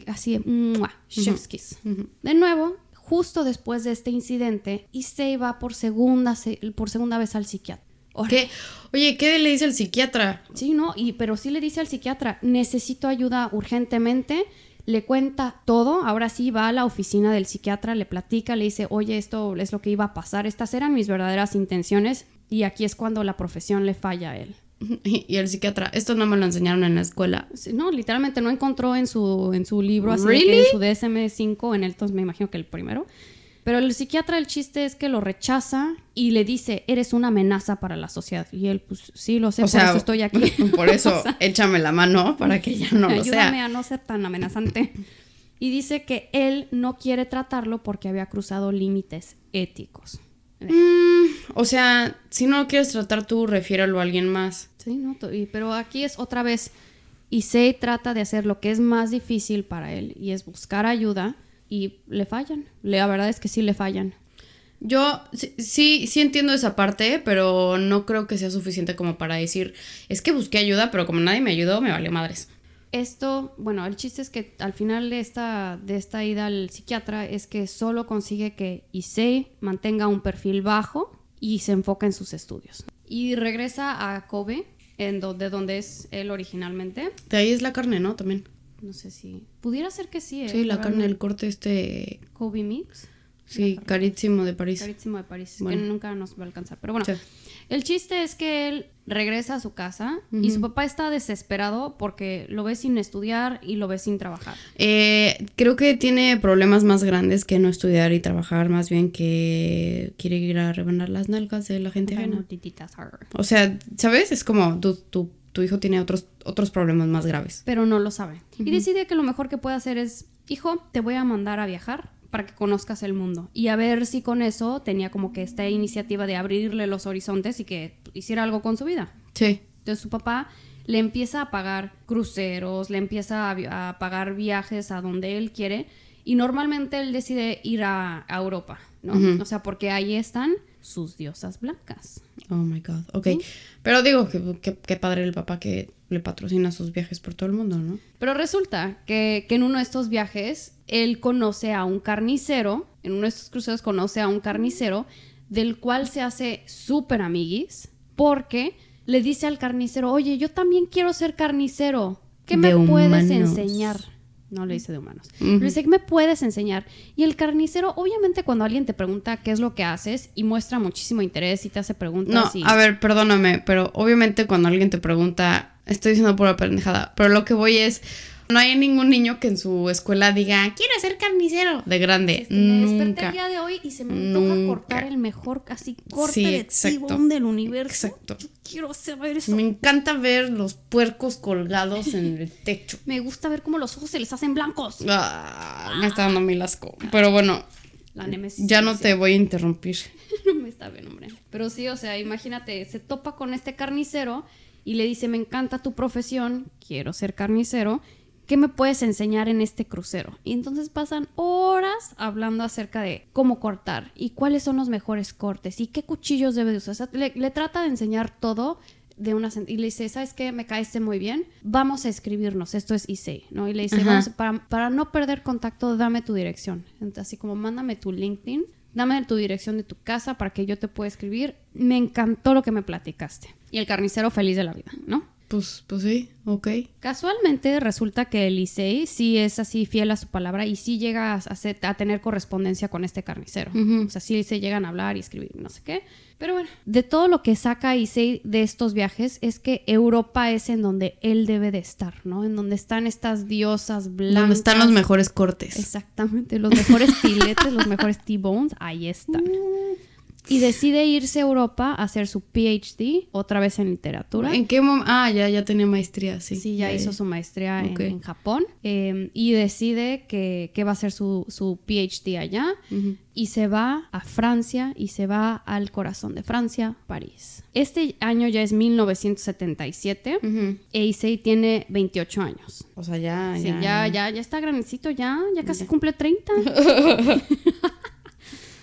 Así de, ¡mua! chef's kiss. De nuevo, justo después de este incidente, Issei va por segunda, se- por segunda vez al psiquiatra. ¿Qué? Oye, ¿qué le dice el psiquiatra? Sí, no, y, pero sí le dice al psiquiatra, necesito ayuda urgentemente. Le cuenta todo, ahora sí va a la oficina del psiquiatra, le platica, le dice, oye, esto es lo que iba a pasar, estas eran mis verdaderas intenciones, y aquí es cuando la profesión le falla a él. [laughs] Y el psiquiatra, esto no me lo enseñaron en la escuela. No, literalmente no encontró en su, en su libro, así que en su DSM-5, en el entonces me imagino que el primero. Pero el psiquiatra, el chiste es que lo rechaza y le dice, eres una amenaza para la sociedad. Y él, pues sí, lo sé, O por sea, eso estoy aquí. [laughs] Por eso, [laughs] O sea, échame la mano para que ya no lo ayúdame sea. a no ser tan amenazante. Y dice que él no quiere tratarlo porque había cruzado límites éticos. Mm, o sea, si no lo quieres tratar tú, refiéralo a alguien más. Sí, no, y- pero aquí es otra vez, Issei trata de hacer lo que es más difícil para él y es buscar ayuda y le fallan. La verdad es que sí le fallan. Yo sí, sí, sí entiendo esa parte, pero no creo que sea suficiente como para decir, es que busqué ayuda, pero como nadie me ayudó, me valió madres. Esto, bueno, el chiste es que al final de esta, de esta ida al psiquiatra es que solo consigue que Issei mantenga un perfil bajo y se enfoca en sus estudios. Y regresa a Kobe, en do- de donde es él originalmente. De ahí es la carne, ¿no? También. No sé si... Pudiera ser que sí, ¿eh? Sí, la carne, el corte este... Kobe Mix. Sí, carísimo de París. Carísimo de París, Bueno. que nunca nos va a alcanzar. Pero bueno, Sí. El chiste es que él regresa a su casa y su papá está desesperado porque lo ve sin estudiar y lo ve sin trabajar. Eh, creo que tiene problemas más grandes que no estudiar y trabajar, más bien que quiere ir a rebanar las nalgas de la gente ajena. O sea, ¿sabes? Es como tu, tu, tu hijo tiene otros, otros problemas más graves. pero no lo sabe. Y decide que lo mejor que puede hacer es, hijo, te voy a mandar a viajar para que conozcas el mundo. Y a ver si con eso tenía como que esta iniciativa de abrirle los horizontes y que hiciera algo con su vida. Sí. Entonces su papá le empieza a pagar cruceros, le empieza a, pagar viajes a donde él quiere y normalmente él decide ir a, a Europa, ¿no? O sea, porque ahí están sus diosas blancas. Oh my God. Ok. Pero digo que, que, que padre el papá que le patrocina sus viajes por todo el mundo, ¿no? Pero resulta que, que en uno de estos viajes él conoce a un carnicero, en uno de estos cruceros conoce a un carnicero del cual se hace súper amiguis porque le dice al carnicero, oye, yo también quiero ser carnicero, ¿qué me De puedes humanos. enseñar? No le dice de humanos. Le dice, ¿qué me puedes enseñar? Y el carnicero, obviamente cuando alguien te pregunta qué es lo que haces y muestra muchísimo interés y te hace preguntas No, y... a ver, perdóname, pero obviamente cuando alguien te pregunta, estoy diciendo pura pendejada, pero lo que voy es, no hay ningún niño que en su escuela diga, quiero ser carnicero de grande. Este, me desperté Nunca. el día de hoy y se me antoja cortar el mejor casi corte Sí, de exacto. tibón del universo. Exacto. Yo quiero saber eso. Me Me... encanta ver los puercos colgados en el [laughs] techo. gusta ver cómo los ojos se les hacen blancos. Ah, me está dando mil asco. Pero bueno, La némesis. ya no te voy a interrumpir. [laughs] no me está bien, hombre. Pero sí, o sea, imagínate, se topa con este carnicero y le dice, me encanta tu profesión, quiero ser carnicero. ¿Qué me puedes enseñar en este crucero? Y entonces pasan horas hablando acerca de cómo cortar y cuáles son los mejores cortes y qué cuchillos debe de usar. O sea, le, le trata de enseñar todo de una y le dice, ¿sabes qué? Me caíste muy bien. Vamos a escribirnos. Esto es Issei, ¿no? Y le dice, Ajá. vamos, para, para no perder contacto, dame tu dirección. Entonces, así como mándame tu LinkedIn, dame tu dirección de tu casa para que yo te pueda escribir. Me encantó lo que me platicaste. Y el carnicero feliz de la vida, ¿no? Pues, pues sí, ok. Casualmente resulta que el Licey sí es así fiel a su palabra y sí llega a, hacer- a tener correspondencia con este carnicero. O sea, sí se llegan a hablar y escribir, no sé qué. Pero bueno, de todo lo que saca Issei de estos viajes es que Europa es en donde él debe de estar, ¿no? En donde están estas diosas blancas. Donde están los mejores cortes. Exactamente, los mejores [laughs] filetes, los mejores T-bones, ahí están. Y decide irse a Europa a hacer su PhD, otra vez en literatura. ¿En qué momento? Ah, ya, ya tenía maestría, sí. Sí, ya hizo su maestría en- Ok. en, Japón eh, y decide que, que va a hacer su, su PhD allá Ujú. y se va a Francia y se va al corazón de Francia, París. Este año ya es 1977 Ujú. e Issei tiene 28 años. O sea, ya, Sí, ya. ya, ya, ya está grandecito, ya, ya casi cumple 30. [laughs]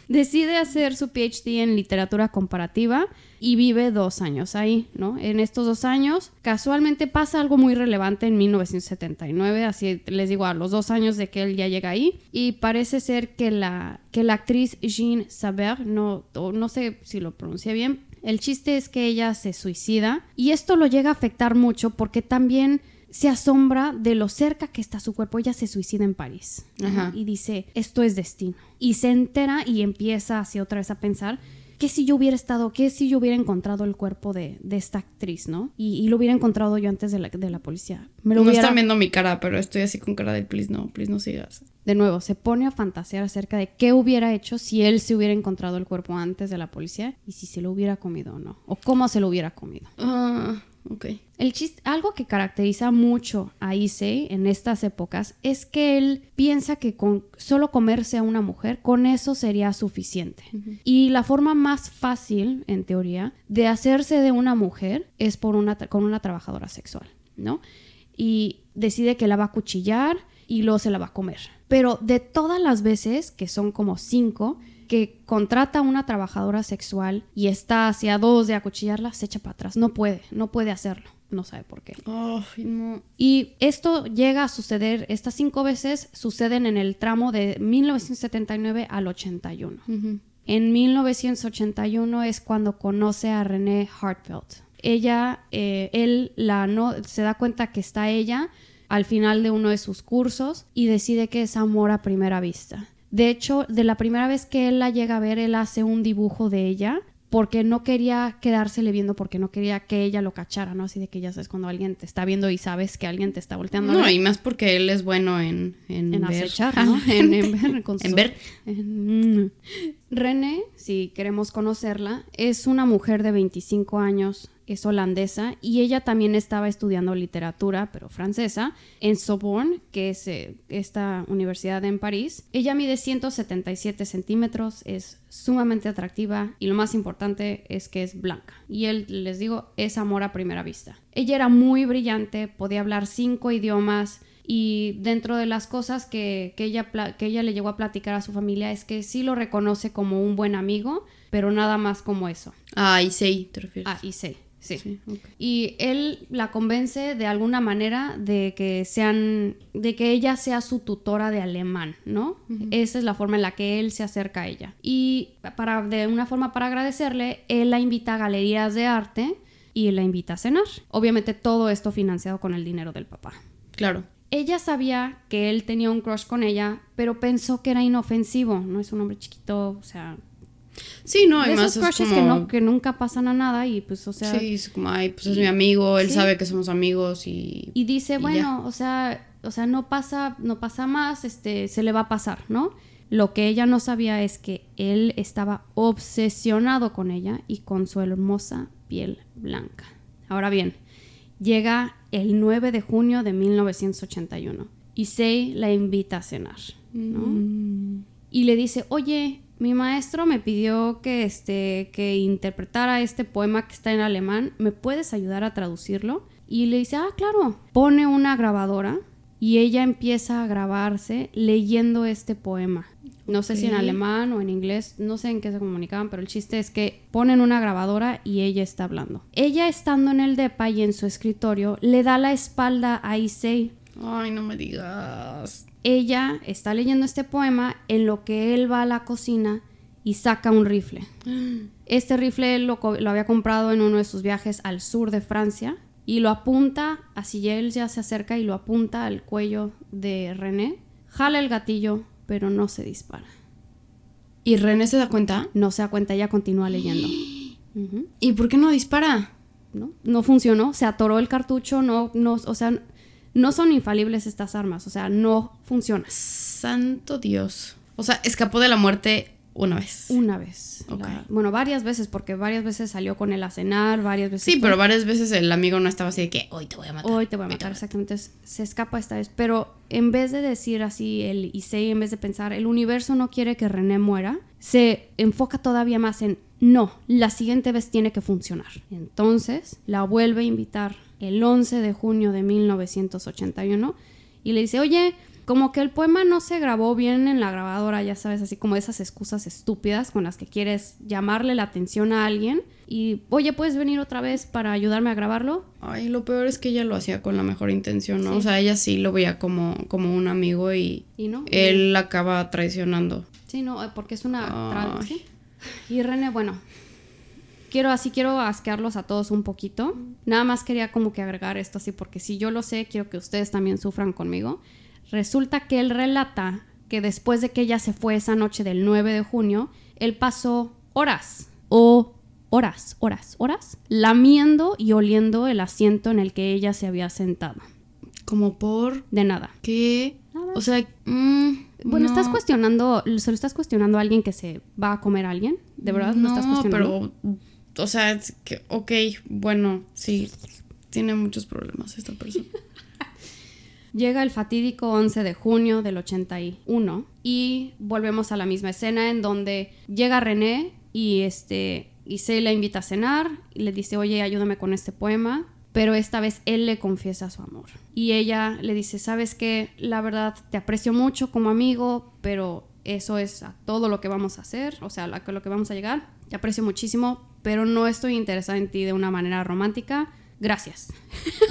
Decide hacer su PhD en literatura comparativa y vive dos años ahí, ¿no? En estos dos años, casualmente pasa algo muy relevante en 1979, así les digo, a los dos años de que él ya llega ahí, y parece ser que la, que la actriz Jean Saber, no, no sé si lo pronuncié bien, el chiste es que ella se suicida y esto lo llega a afectar mucho porque también se asombra de lo cerca que está su cuerpo. Ella se suicida en París y dice, esto es destino. Y se entera y empieza así otra vez a pensar, ¿qué si yo hubiera estado, qué si yo hubiera encontrado el cuerpo de, de esta actriz, ¿no? Y, y lo hubiera encontrado yo antes de la, de la policía. Me lo No hubiera... están viendo mi cara, pero estoy así con cara de please no, please no sigas. De nuevo, se pone a fantasear acerca de qué hubiera hecho si él se hubiera encontrado el cuerpo antes de la policía y si se lo hubiera comido o no, o cómo se lo hubiera comido. Ah, ok. El chiste, algo que caracteriza mucho a Issei en estas épocas es que él piensa que con solo comerse a una mujer, con eso sería suficiente. Y la forma más fácil, en teoría, de hacerse de una mujer es por una, con una trabajadora sexual, ¿no? Y decide que la va a cuchillar y luego se la va a comer. Pero de todas las veces, que son como cinco, que contrata a una trabajadora sexual y está hacia dos de acuchillarla, se echa para atrás. No puede, no puede hacerlo. No sabe por qué. Ay, no. Y esto llega a suceder, estas cinco veces suceden en el tramo de 1979 al 81. Ujú. En 1981 es cuando conoce a René Hartfeld. Ella, eh, él la no, se da cuenta que está ella al final de uno de sus cursos y decide que es amor a primera vista. De hecho, de la primera vez que él la llega a ver, él hace un dibujo de ella porque no quería quedársele viendo, porque no quería que ella lo cachara, ¿no? Así de que ya sabes cuando alguien te está viendo y sabes que alguien te está volteando. No, y más porque él es bueno en, en, en ver acechar, ¿no? [laughs] En, en [laughs] ver. con En ver. en- René, si queremos conocerla, es una mujer de 25 años, es holandesa y ella también estaba estudiando literatura, pero francesa, en Sorbonne, que es eh, esta universidad en París. Ella mide 177 centímetros, es sumamente atractiva y lo más importante es que es blanca. Y él, les digo, es amor a primera vista. Ella era muy brillante, podía hablar cinco idiomas, y dentro de las cosas que, que ella, que ella le llegó a platicar a su familia es que sí lo reconoce como un buen amigo, pero nada más como eso. Ah, y sí, te refieres. Ah, y sí. Y él la convence de alguna manera de que sean, de que ella sea su tutora de alemán, ¿no? Esa es la forma en la que él se acerca a ella. Y para, de una forma para agradecerle, él la invita a galerías de arte y la invita a cenar. Obviamente todo esto financiado con el dinero del papá. Claro. Ella sabía que él tenía un crush con ella, pero pensó que era inofensivo. No es un hombre chiquito, o sea, Sí, no, de además esos es crushes como... que, no, que nunca pasan a nada y pues, o sea, sí, es como, ay, pues es mi amigo, él Sí. sabe que somos amigos y... y dice, y bueno, o sea, o sea, no pasa, no pasa más, este, se le va a pasar, ¿no? Lo que ella no sabía es que él estaba obsesionado con ella y con su hermosa piel blanca. Ahora bien, llega el 9 de junio de 1981 y Sei la invita a cenar, ¿no? Mm. y le dice, oye, mi maestro me pidió que, este, que interpretara este poema que está en alemán, ¿me puedes ayudar a traducirlo? Y le dice, ah, claro, pone una grabadora y ella empieza a grabarse leyendo este poema. No sé si en alemán o en inglés, no sé en qué se comunicaban, pero el chiste es que ponen una grabadora y ella está hablando. Ella estando en el depa y en su escritorio, le da la espalda a Issei, Ay, no me digas. ella está leyendo este poema en lo que él va a la cocina y saca un rifle. [gasps] Este rifle lo, había comprado en uno de sus viajes al sur de Francia y lo apunta, así él ya se acerca y lo apunta al cuello de René, jala el gatillo, pero no se dispara. ¿Y René se da cuenta? No se da cuenta, ella continúa [gasps] leyendo. ¿Y por qué no dispara? ¿no? No funcionó, se atoró el cartucho, no, no, o sea, no son infalibles estas armas, o sea, no funciona. Santo Dios. O sea, escapó de la muerte una vez. Una vez. Ok. La- bueno, varias veces, porque varias veces salió con él a cenar, varias veces. Sí, fue- pero varias veces el amigo no estaba así de que hoy te voy a matar. Hoy te voy a matar, exactamente. Se escapa esta vez. Pero en vez de decir así, el Issei, en vez de pensar, el universo no quiere que René muera, se enfoca todavía más en, no, la siguiente vez tiene que funcionar. Entonces, la vuelve a invitar el 11 de junio de 1981 y le dice, oye, como que el poema no se grabó bien en la grabadora, ya sabes, así como esas excusas estúpidas con las que quieres llamarle la atención a alguien. Y, oye, ¿puedes venir otra vez para ayudarme a grabarlo? Ay, lo peor es que ella lo hacía con la mejor intención, ¿no? Sí. O sea, ella sí lo veía como, como un amigo y Y no. él la acaba traicionando. Sí, no, eh, porque es una Ay. tra- ¿sí? Y René, bueno, quiero así, quiero asquearlos a todos un poquito. Nada más quería como que agregar esto así, porque si yo lo sé, quiero que ustedes también sufran conmigo. Resulta que él relata que después de que ella se fue esa noche del 9 de junio, él pasó horas o horas, horas, horas, lamiendo y oliendo el asiento en el que ella se había sentado. Como por De nada. qué. Nada. O sea, mm, Bueno, no. estás cuestionando, se lo estás cuestionando a alguien que se va a comer a alguien, ¿de verdad? ¿Lo estás No, cuestionando? pero. O sea, es que, ok, bueno, sí. Tiene muchos problemas esta persona. [laughs] Llega el fatídico 11 de junio del 81 y volvemos a la misma escena en donde llega René y este y se la invita a cenar y le dice, "Oye, ayúdame con este poema." Pero esta vez él le confiesa su amor. Y ella le dice, "¿Sabes qué? La verdad te aprecio mucho como amigo, pero eso es a todo lo que vamos a hacer, o sea, a lo que vamos a llegar. Te aprecio muchísimo, pero no estoy interesada en ti de una manera romántica. Gracias."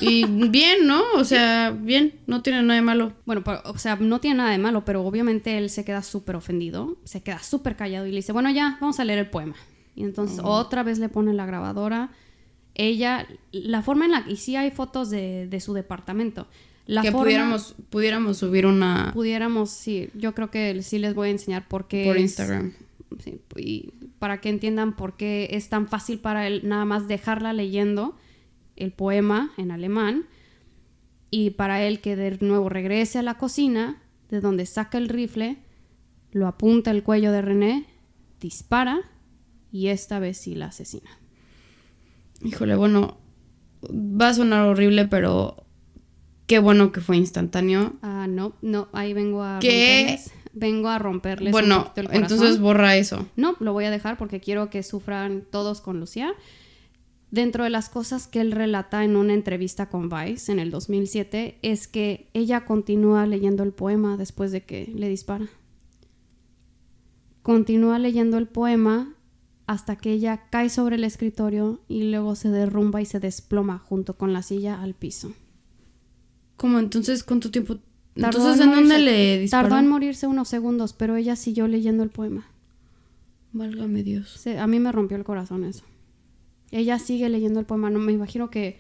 Y bien, ¿no? O sea, bien, no tiene nada de malo. Bueno, pero, o sea, no tiene nada de malo, pero obviamente él se queda súper ofendido, se queda súper callado y le dice, bueno, ya, vamos a leer el poema. Y entonces otra vez le pone la grabadora. Ella, la forma en la que, y sí hay fotos de, de su departamento, La que forma- pudiéramos, pudiéramos subir una Pudiéramos, sí, yo creo que sí les voy a enseñar por qué. por es- Instagram. sí, y para que entiendan por qué es tan fácil para él nada más dejarla leyendo el poema en alemán y para él que de nuevo regrese a la cocina, de donde saca el rifle, lo apunta al cuello de René, dispara y esta vez sí la asesina. Híjole, bueno, va a sonar horrible, pero qué bueno que fue instantáneo. Ah, no, no, ahí vengo a ¿Qué? Vengo a romperles Bueno, el entonces borra eso. No, lo voy a dejar porque quiero que sufran todos con Lucía. Dentro de las cosas que él relata en una entrevista con Vice en el 2007 es que ella continúa leyendo el poema después de que le dispara. Continúa leyendo el poema hasta que ella cae sobre el escritorio y luego se derrumba y se desploma junto con la silla al piso. ¿Cómo? Entonces, ¿cuánto tiempo? Tardó Entonces, en ¿en dónde le disparó? Tardó en morirse unos segundos, pero ella siguió leyendo el poema. Válgame Dios. Se- a mí me rompió el corazón eso. Ella sigue leyendo el poema, no me imagino que,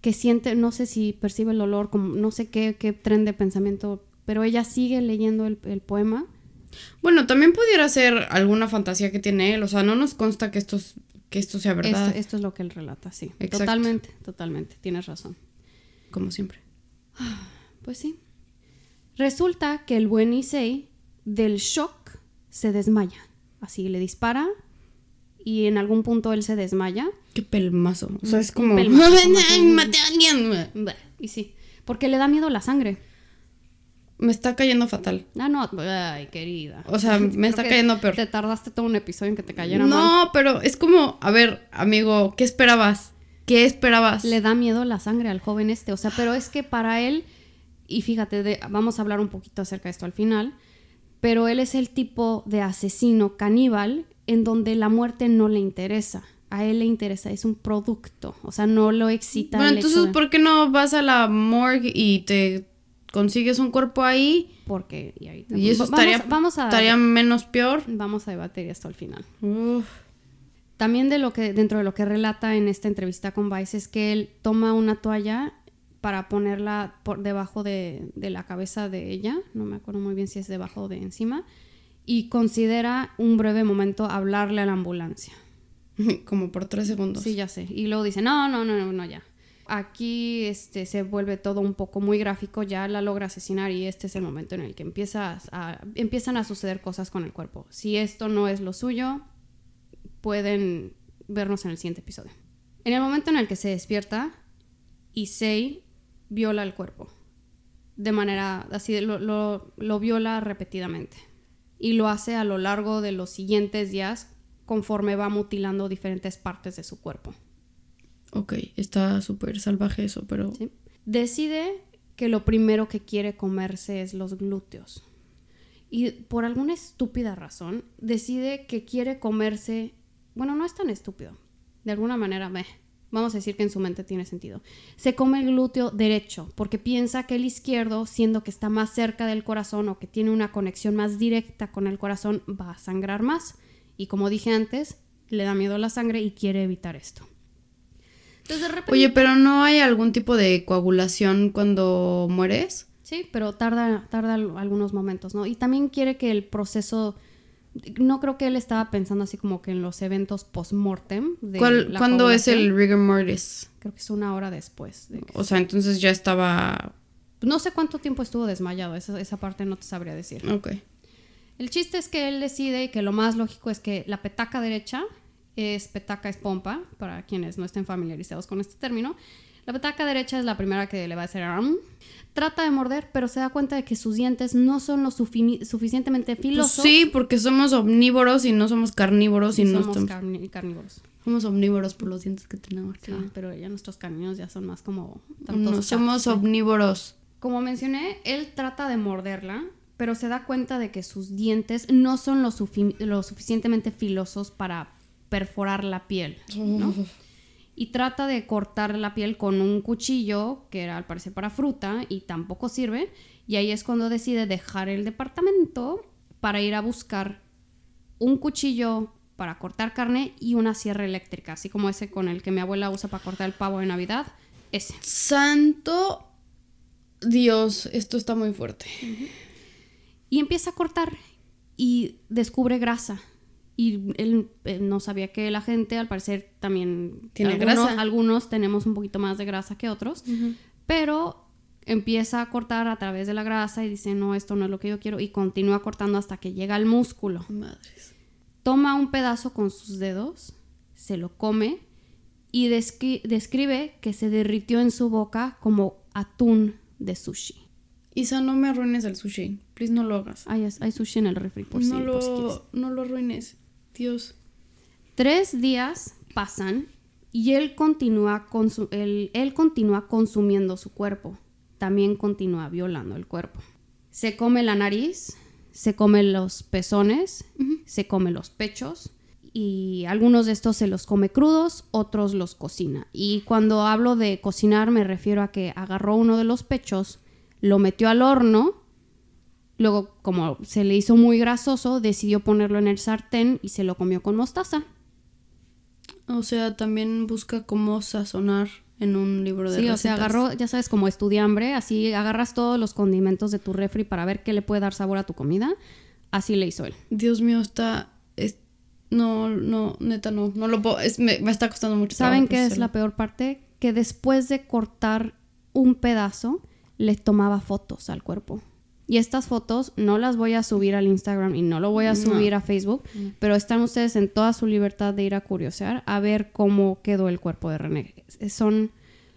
que siente, no sé si percibe el dolor, como, no sé qué, qué tren de pensamiento, pero ella sigue leyendo el, el poema. Bueno, también pudiera ser alguna fantasía que tiene él. O sea, no nos consta que esto, es- que esto sea verdad. Esto, esto es lo que él relata, sí. Exacto. Totalmente, totalmente, tienes razón. Como siempre. Pues sí. Resulta que el buen Issei, del shock, se desmaya. Así le dispara y en algún punto él se desmaya. Qué pelmazo. O sea, es como. Pelmazo, como ¡Ay, un- maté a alguien! Y sí, porque le da miedo la sangre. Me está cayendo fatal. Ah, no, ay, querida. O sea, me Creo está cayendo peor. Te tardaste todo un episodio en que te cayera mal. No, pero es como, a ver, amigo, ¿qué esperabas? ¿Qué esperabas? Le da miedo la sangre al joven este. O sea, pero es que para él, y fíjate, de- vamos a hablar un poquito acerca de esto al final, pero él es el tipo de asesino caníbal en donde la muerte no le interesa. A él le interesa, es un producto. O sea, no lo excita. Bueno, entonces, de- ¿por qué no vas a la morgue y te consigues un cuerpo ahí? Porque, y ahorita- Y eso vamos- estaría, vamos a, estaría menos peor. vamos a debatir esto al final. Uf. También de lo que, dentro de lo que relata en esta entrevista con Vice es que él toma una toalla para ponerla por debajo de, de la cabeza de ella, no me acuerdo muy bien si es debajo o de encima, y considera un breve momento hablarle a la ambulancia. [laughs] Como por tres segundos. Sí, ya sé. Y luego dice, no, no, no, no, no, ya. Aquí este, se vuelve todo un poco muy gráfico, ya la logra asesinar y este es el momento en el que empieza a- empiezan a suceder cosas con el cuerpo. Si esto no es lo suyo, pueden vernos en el siguiente episodio. En el momento en el que se despierta, Issei viola el cuerpo. De manera así, lo, lo- lo viola repetidamente. Y lo hace a lo largo de los siguientes días conforme va mutilando diferentes partes de su cuerpo. Ok, está súper salvaje eso, pero... ¿sí? Decide que lo primero que quiere comerse es los glúteos. Y por alguna estúpida razón, decide que quiere comerse... Bueno, no es tan estúpido. De alguna manera, meh, vamos a decir que en su mente tiene sentido. Se come el glúteo derecho porque piensa que el izquierdo, siendo que está más cerca del corazón o que tiene una conexión más directa con el corazón, va a sangrar más. Y como dije antes, le da miedo la sangre y quiere evitar esto. Entonces de repente... Oye, pero ¿no hay algún tipo de coagulación cuando mueres? Sí, pero tarda, tarda al- algunos momentos, ¿no? Y también quiere que el proceso. No creo que él estaba pensando así como que en los eventos post-mortem. de ¿Cuál- la ¿Cuándo es el rigor mortis? Creo que es una hora después. de O sea, entonces ya estaba... No sé cuánto tiempo estuvo desmayado, esa, esa parte no te sabría decir. Ok. El chiste es que él decide que lo más lógico es que la petaca derecha es petaca es pompa, para quienes no estén familiarizados con este término. La petaca derecha es la primera que le va a hacer "Am". Trata de morder, pero se da cuenta de que sus dientes no son lo sufi- suficientemente Pues filosos. sí, porque somos omnívoros y no somos carnívoros y, y no somos estamos- carni- carnívoros. Somos omnívoros por los dientes que tenemos. Sí, acá. pero ya nuestros caninos ya son más como No, somos omnívoros. Como mencioné, él trata de morderla, pero se da cuenta de que sus dientes no son lo suficientemente filosos para perforar la piel, ¿no? [laughs] Y trata de cortar la piel con un cuchillo, que era al parecer para fruta, y tampoco sirve. Y ahí es cuando decide dejar el departamento para ir a buscar un cuchillo para cortar carne y una sierra eléctrica, así como ese con el que mi abuela usa para cortar el pavo de Navidad. Ese. Santo Dios, esto está muy fuerte. Y empieza a cortar y descubre grasa. Y él eh, no sabía que la gente, al parecer, también... Tiene algunos, grasa. Algunos tenemos un poquito más de grasa que otros. Pero empieza a cortar a través de la grasa y dice, no, esto no es lo que yo quiero. Y continúa cortando hasta que llega al músculo. Madres. Toma un pedazo con sus dedos, se lo come y descri- describe que se derritió en su boca como atún de sushi. Isa, no me arruines el sushi. Please, no lo hagas. Hay, hay sushi en el refri por si, no, por si quieres. lo, no lo arruines. Dios. Tres días pasan y él continúa, consu- él, él continúa consumiendo su cuerpo. También continúa violando el cuerpo. Se come la nariz, se come los pezones, se come los pechos y algunos de estos se los come crudos, otros los cocina. Y cuando hablo de cocinar me refiero a que agarró uno de los pechos, lo metió al horno Luego, como se le hizo muy grasoso, decidió ponerlo en el sartén y se lo comió con mostaza. O sea, también busca cómo sazonar en un libro de Sí, o sea, agarró, ya sabes, como estudiambre, así agarras todos los condimentos de tu refri para ver qué le puede dar sabor a tu comida. Así le hizo él. Dios mío, está... es- no, no, neta, no. No lo puedo... es- me, me está costando mucho ¿Saben qué es la peor parte? Que después de cortar un pedazo, le tomaba fotos al cuerpo. Y estas fotos no las voy a subir al Instagram y no lo voy a No. subir a Facebook, pero están ustedes en toda su libertad de ir a curiosear a ver cómo quedó el cuerpo de René. Son,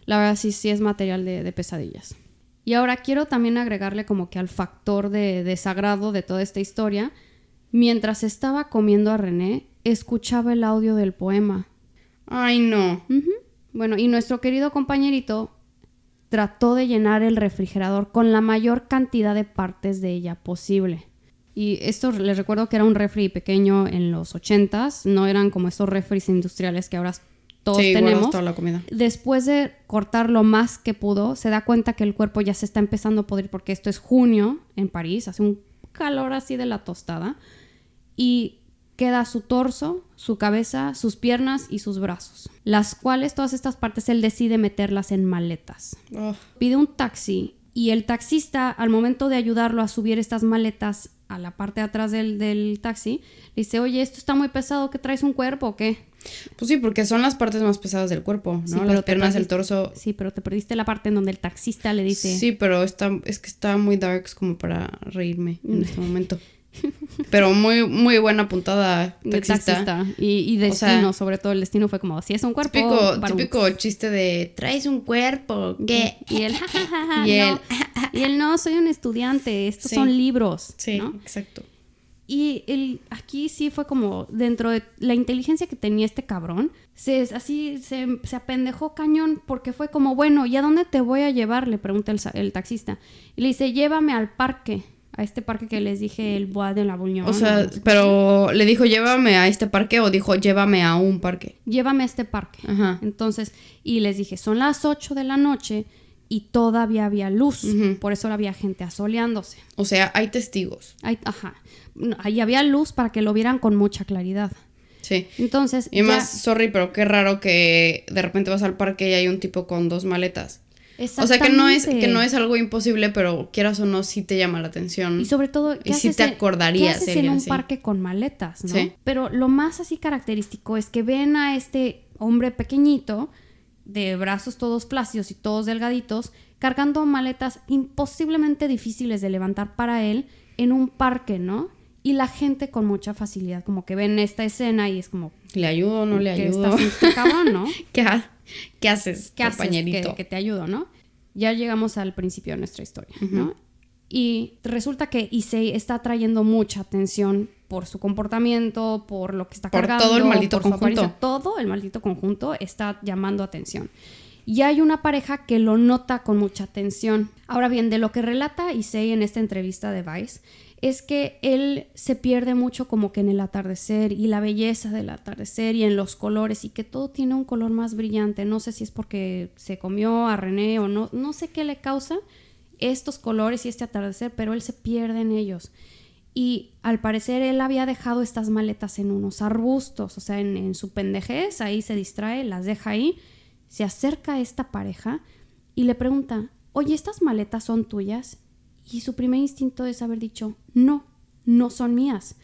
la verdad, sí, sí es material de, de pesadillas. Y ahora quiero también agregarle como que al factor de desagrado de toda esta historia. Mientras estaba comiendo a René, escuchaba el audio del poema. Ay, no. Bueno, y nuestro querido compañerito trató de llenar el refrigerador con la mayor cantidad de partes de ella posible. Y esto les recuerdo que era un refri pequeño en los 80s, no eran como estos refris industriales que ahora todos sí, tenemos. toda la comida. Después de cortar lo más que pudo, se da cuenta que el cuerpo ya se está empezando a podrir porque esto es junio en París, hace un calor así de la tostada. Y queda su torso, su cabeza, sus piernas y sus brazos, las cuales todas estas partes él decide meterlas en maletas. Pide un taxi y el taxista al momento de ayudarlo a subir estas maletas a la parte de atrás del, del taxi, le dice, oye, esto está muy pesado, ¿que traes un cuerpo o qué? Pues sí, porque son las partes más pesadas del cuerpo, ¿no? Sí, pero las piernas, el torso. Sí, pero te perdiste la parte en donde el taxista le dice, Sí, pero está, es que está muy darks como para reírme en este momento. Pero muy, muy buena puntada de taxista. taxista. Y, y O sea, destino, sobre todo el destino fue como, si es un cuerpo, Típico, varón". típico chiste de traes un cuerpo, ¿qué? Y él, "Ja, ja, ja, ja, [laughs] Y no". él, [laughs] y él, no, soy un estudiante, estos Sí. son libros, Sí, ¿no? exacto. Y el, aquí sí fue como dentro de la inteligencia que tenía este cabrón, se, así se, se apendejó cañón porque fue como, bueno, ¿y a dónde te voy a llevar? Le pregunta el, el taxista. Y le dice, llévame al parque, a este parque que les dije, el Bois de la Bouillon. O sea, no sé. pero le dijo llévame a este parque o dijo llévame a un parque. llévame a este parque. Ajá. Entonces, y les dije, son las 8 de la noche y todavía había luz, por eso había gente asoleándose. O sea, hay testigos. Ahí, ajá. Ahí había luz para que lo vieran con mucha claridad. Sí. Entonces, Y ya- más, sorry, pero qué raro que de repente vas al parque y hay un tipo con dos maletas. O sea, que no es que no es algo imposible, pero quieras o no, sí te llama la atención. Y sobre todo, Y sí te acordarías, ¿qué haces en sería un así. parque con maletas, no? Sí. Pero lo más así característico es que ven a este hombre pequeñito, de brazos todos flácidos y todos delgaditos, cargando maletas imposiblemente difíciles de levantar para él en un parque, ¿no? Y la gente con mucha facilidad, como que ven esta escena y es como, ¿Le ayudo o no le ¿qué ayudo? está cabrón, no? [laughs] ¿Qué, qué haces, ¿Qué haces? compañerito? Que, que te ayudo, ¿no? Ya llegamos al principio de nuestra historia, ¿no? Y resulta que Issei está atrayendo mucha atención por su comportamiento, por lo que está Por cargando. todo el maldito por conjunto. Todo el maldito conjunto está llamando atención. Y hay una pareja que lo nota con mucha atención. Ahora bien, de lo que relata Issei en esta entrevista de Vice, es que él se pierde mucho como que en el atardecer y la belleza del atardecer y en los colores y que todo tiene un color más brillante. No sé si es porque se comió a René o no, no sé qué le causa estos colores y este atardecer, pero él se pierde en ellos. Y al parecer él había dejado estas maletas en unos arbustos, o sea, en, en su pendejez, ahí se distrae, las deja ahí, se acerca a esta pareja y le pregunta, oye, estas maletas son tuyas. Y su primer instinto es haber dicho, no, no son mías.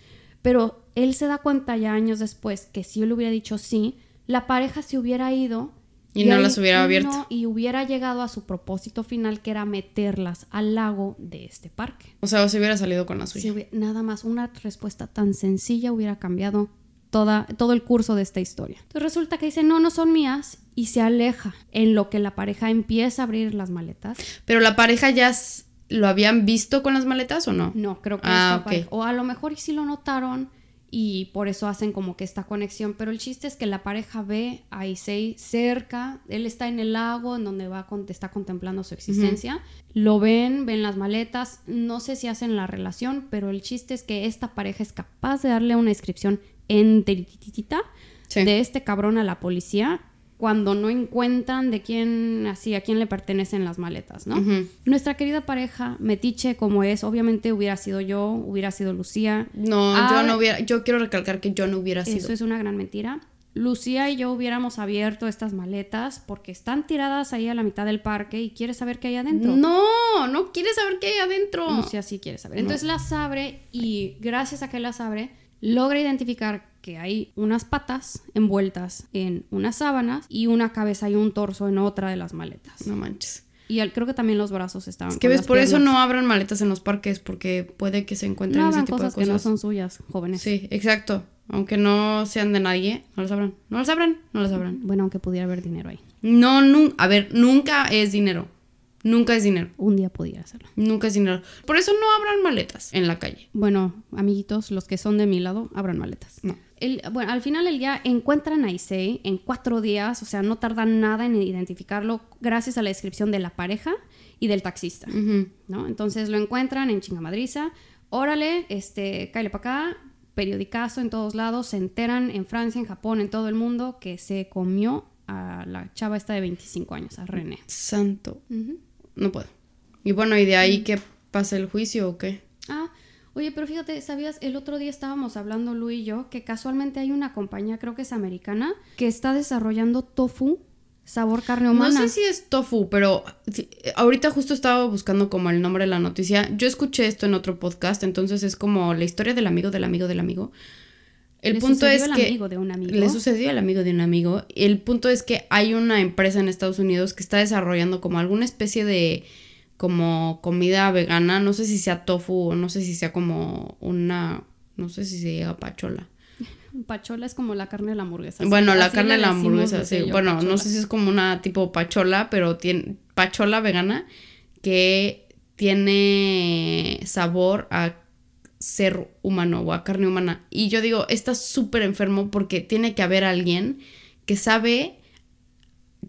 Pero él se da cuenta ya años después que si él hubiera dicho sí, la pareja se hubiera ido. Y no ahí- las hubiera y abierto. no, y hubiera llegado a su propósito final, que era meterlas al lago de este parque. O sea, o se hubiera salido con la suya. hubiera- nada más una respuesta tan sencilla hubiera cambiado toda, todo el curso de esta historia. Entonces resulta que dice, no, no son mías, y se aleja, en lo que la pareja empieza a abrir las maletas. Pero la pareja ya lo habían visto con las maletas o no? No, creo que Ah, ok. pareja- O a lo mejor sí lo notaron y por eso hacen como que esta conexión. Pero el chiste es que la pareja ve a Issei cerca. Él está en el lago en donde va con- está contemplando su existencia. Lo ven, ven las maletas. No sé si hacen la relación, pero el chiste es que esta pareja es capaz de darle una descripción enterititita Sí. de este cabrón a la policía cuando no encuentran de quién así a quién le pertenecen las maletas, ¿no? Nuestra querida pareja, metiche como es, obviamente hubiera sido yo, hubiera sido Lucía. No, Ah, yo no hubiera, yo quiero recalcar que yo no hubiera sido. Eso es una gran mentira. Lucía y yo hubiéramos abierto estas maletas porque están tiradas ahí a la mitad del parque y quiere saber qué hay adentro. No, no quieres saber qué hay adentro. Lucía sí quiere saber. Entonces las abre y gracias a que las abre, logra identificar que hay unas patas envueltas en unas sábanas y una cabeza y un torso en otra de las maletas. No manches. Y creo que también los brazos estaban. Es que ves, por eso no abran maletas en los parques, porque puede que se encuentren No ese tipo cosas, de cosas. que no son suyas, jóvenes. Sí, exacto. Aunque no sean de nadie, no las abran. No las abran, no las abran. Bueno, aunque pudiera haber dinero ahí. No, nun- a ver, nunca es dinero. Nunca es dinero. Un día pudiera hacerlo. Nunca es dinero. Por eso no abran maletas en la calle. Bueno, amiguitos, los que son de mi lado, abran maletas. No. El- bueno, al final del día encuentran a Issei en cuatro días, o sea, no tardan nada en identificarlo gracias a la descripción de la pareja y del taxista. ¿no? Entonces lo encuentran en chingamadriza, órale, este, cáele para acá, periodicazo en todos lados, se enteran en Francia, en Japón, en todo el mundo que se comió a la chava esta de 25 años, a René. Santo. No puedo. Y bueno, ¿y de ahí qué pasa el juicio o qué? Ah, oye, pero fíjate, ¿sabías? El otro día estábamos hablando Lu y yo que casualmente hay una compañía, creo que es americana, que está desarrollando tofu sabor carne humana. No sé si es tofu, pero ahorita justo estaba buscando como el nombre de la noticia. Yo escuché esto en otro podcast, entonces es como la historia del amigo del amigo del amigo. El Le punto sucedió es al que amigo de un amigo. le sucedió al amigo de un amigo. El punto es que hay una empresa en Estados Unidos que está desarrollando como alguna especie de como comida vegana, no sé si sea tofu o no sé si sea como una, no sé si se diga pachola. Pachola es como la carne de la hamburguesa. Bueno, la así carne de la hamburguesa, sí. yo, Bueno, no sé si es como una tipo pachola, pero tiene pachola vegana que tiene sabor a ser humano o a carne humana. Y yo digo, está súper enfermo porque tiene que haber alguien que sabe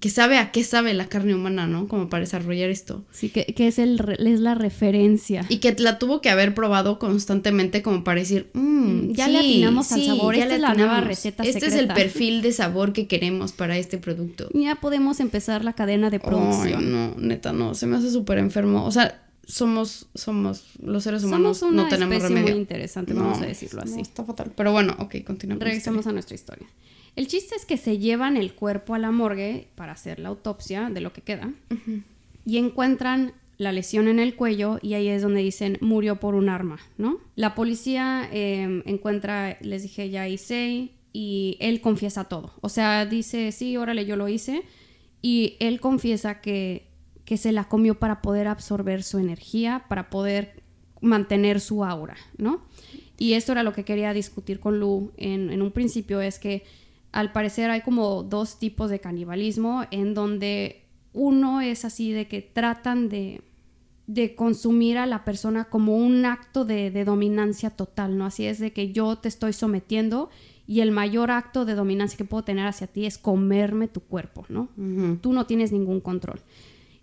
que sabe a qué sabe la carne humana, ¿no? Como para desarrollar esto. Sí, que, que es, el, es la referencia. Y que la tuvo que haber probado constantemente como para decir, "Mm, Ya le atinamos al sí, sabor, ya esta le es la nueva receta Este es el secreta". perfil de sabor que queremos para este producto. Ya podemos empezar la cadena de Ay, producción. no, neta, no, se me hace súper enfermo. O sea, somos, somos, los seres humanos Somos una no tenemos especie remedio. muy interesante, No, vamos a decirlo no, así. está fatal. Pero bueno, ok, continuamos. Regresamos a nuestra historia. El chiste es que se llevan el cuerpo a la morgue para hacer la autopsia de lo que queda y encuentran la lesión en el cuello y ahí es donde dicen murió por un arma, ¿no? La policía eh, encuentra, les dije ya Issei y él confiesa todo. O sea, dice, sí, órale, yo lo hice y él confiesa que, que se la comió para poder absorber su energía, para poder mantener su aura, ¿no? Y esto era lo que quería discutir con Lu en, en un principio, es que al parecer hay como dos tipos de canibalismo en donde uno es así de que tratan de, de consumir a la persona como un acto de, de dominancia total, ¿no? Así es de que yo te estoy sometiendo y el mayor acto de dominancia que puedo tener hacia ti es comerme tu cuerpo, ¿no? Tú no tienes ningún control.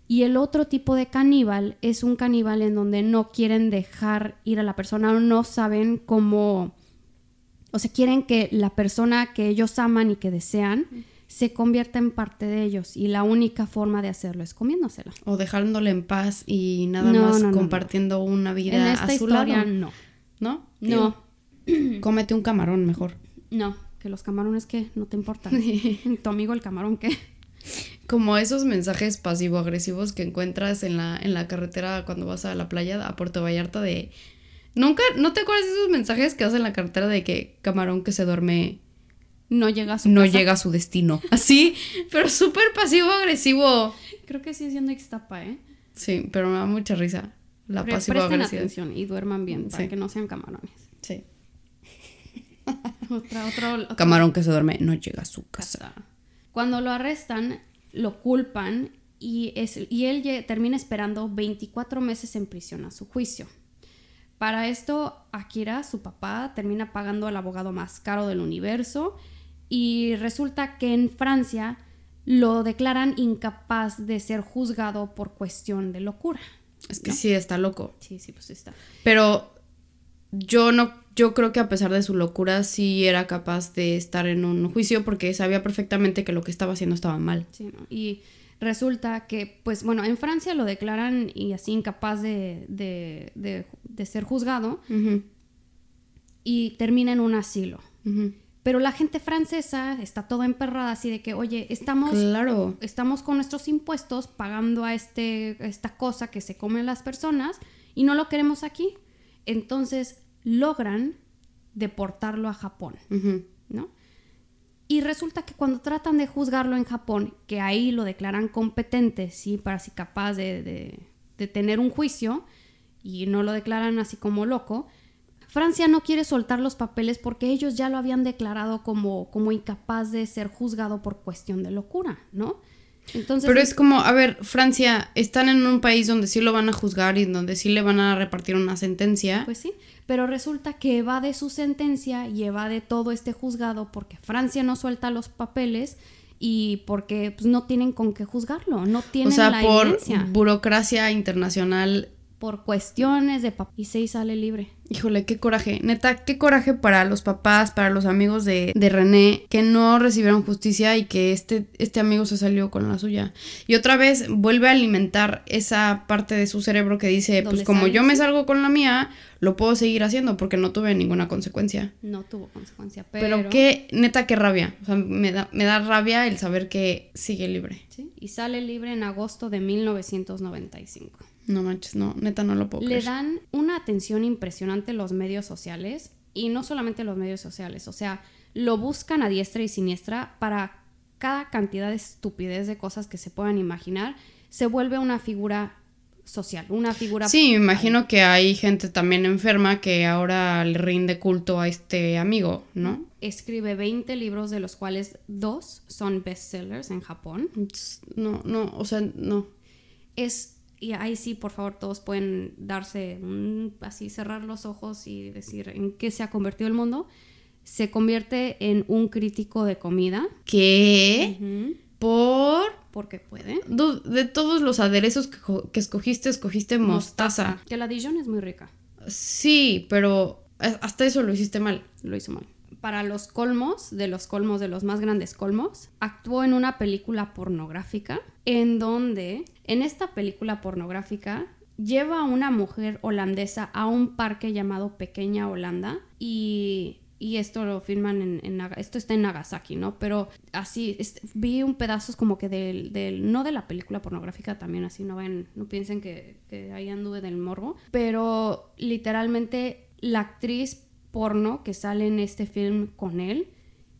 Y el otro tipo de caníbal es un caníbal en donde no quieren dejar ir a la persona o no saben cómo, o sea, quieren que la persona que ellos aman y que desean se convierta en parte de ellos y la única forma de hacerlo es comiéndosela. O dejándole en paz y nada No, más no, no, no. compartiendo una vida en esta a su historia lado. no. ¿No? No, Digo, cómete un camarón mejor. no, que los camarones que no te importan. [laughs] tu amigo el camarón que como esos mensajes pasivo-agresivos que encuentras en la, en la carretera cuando vas a la playa a Puerto Vallarta de... Nunca, ¿no te acuerdas de esos mensajes que hacen en la carretera de que camarón que se duerme No llega a su no casa. llega a su destino? [laughs] Así, pero súper pasivo-agresivo. Creo que sí siendo Ixtapa, ¿eh? Sí, pero me da mucha risa. La Pre- presten pasivo-agresiva. atención y duerman bien para Sí. que no sean camarones. Sí. [laughs] Otra, otro, otro- Camarón que se duerme no llega a su casa. casa. Cuando lo arrestan, lo culpan y, es, y él termina esperando 24 meses en prisión a su juicio. Para esto, Akira, su papá, termina pagando al abogado más caro del universo y resulta que en Francia lo declaran incapaz de ser juzgado por cuestión de locura. Es que sí, está loco. Sí, sí, pues está. Pero yo no, yo creo que a pesar de su locura, sí era capaz de estar en un juicio porque sabía perfectamente que lo que estaba haciendo estaba mal. Sí, ¿no? Y resulta que, pues bueno, en Francia lo declaran y así incapaz de, de- de- de ser juzgado y termina en un asilo. Pero la gente francesa está toda emperrada así de que, oye, estamos, Claro. estamos con nuestros impuestos pagando a este, esta cosa que se comen las personas y no lo queremos aquí. Entonces logran deportarlo a Japón. ¿no? Y resulta que cuando tratan de juzgarlo en Japón, que ahí lo declaran competente, sí, para si capaz de, de- de tener un juicio, y no lo declaran así como loco, Francia no quiere soltar los papeles porque ellos ya lo habían declarado como, como incapaz de ser juzgado por cuestión de locura, ¿no? Entonces, Pero es como, a ver, Francia, están en un país donde sí lo van a juzgar y donde sí le van a repartir una sentencia. Pues sí, pero resulta que evade su sentencia y evade todo este juzgado porque Francia no suelta los papeles y porque pues, no tienen con qué juzgarlo, no o tienen sea, la por evidencia. burocracia internacional. Por cuestiones de papel. Y se sale libre. Híjole, qué coraje. Neta, qué coraje para los papás, para los amigos de, de René, que no recibieron justicia y que este, este amigo se salió con la suya. Y otra vez vuelve a alimentar esa parte de su cerebro que dice, pues ¿Dónde como yo me salgo con la mía, lo puedo seguir haciendo porque no tuve ninguna consecuencia. No tuvo consecuencia, pero... Pero, qué, neta, qué rabia. O sea, me da, me da rabia el saber que sigue libre. Sí, Y sale libre en agosto de 1995. No manches, no, neta no lo puedo Le creer. dan una atención impresionante los medios sociales y no solamente los medios sociales, o sea, lo buscan a diestra y siniestra para cada cantidad de estupidez de cosas que se puedan imaginar, se vuelve una figura social, una figura... Sí, me imagino que hay gente también enferma que ahora le rinde culto a este amigo, ¿no? Escribe 20 libros de los cuales dos son bestsellers en Japón. No, no, o sea, no. Es, y ahí sí, por favor, todos pueden darse un, así, cerrar los ojos y decir en qué se ha convertido el mundo. Se convierte en un crítico de comida. ¿Qué? Por... Porque puede. De todos los aderezos que, que escogiste, escogiste mostaza. Que la Dijon es muy rica. Sí, pero a- hasta eso lo hiciste mal. Lo hizo mal. Para los colmos, de los colmos, de los más grandes colmos, actuó en una película pornográfica en donde, en esta película pornográfica, lleva a una mujer holandesa a un parque llamado Pequeña Holanda y, y esto lo filman en, esto está en Nagasaki, ¿no? Pero así, vi un pedazo como que del, del, no de la película pornográfica también, así no ven, no piensen que, que ahí anduve del morbo, pero literalmente la actriz porno que sale en este film con él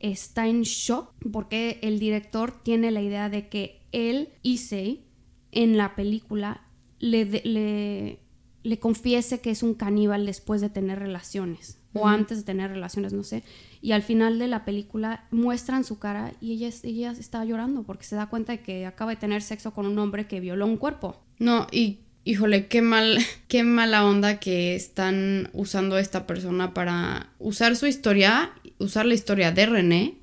está en shock porque el director tiene la idea de que él, Issei, en la película le, le, le confiese que es un caníbal después de tener relaciones o antes de tener relaciones, no sé. Y al final de la película muestran su cara y ella, ella está llorando porque se da cuenta de que acaba de tener sexo con un hombre que violó un cuerpo. No, y híjole, qué mal, [laughs] qué mala onda que están usando a esta persona para usar su historia, usar la historia de René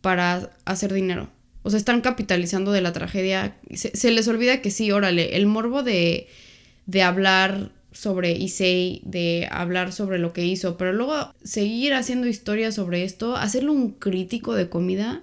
para hacer dinero. O sea, están capitalizando de la tragedia. Se, se les olvida que sí, órale, el morbo de, de hablar sobre Issei, de hablar sobre lo que hizo, pero luego seguir haciendo historias sobre esto, hacerlo un crítico de comida.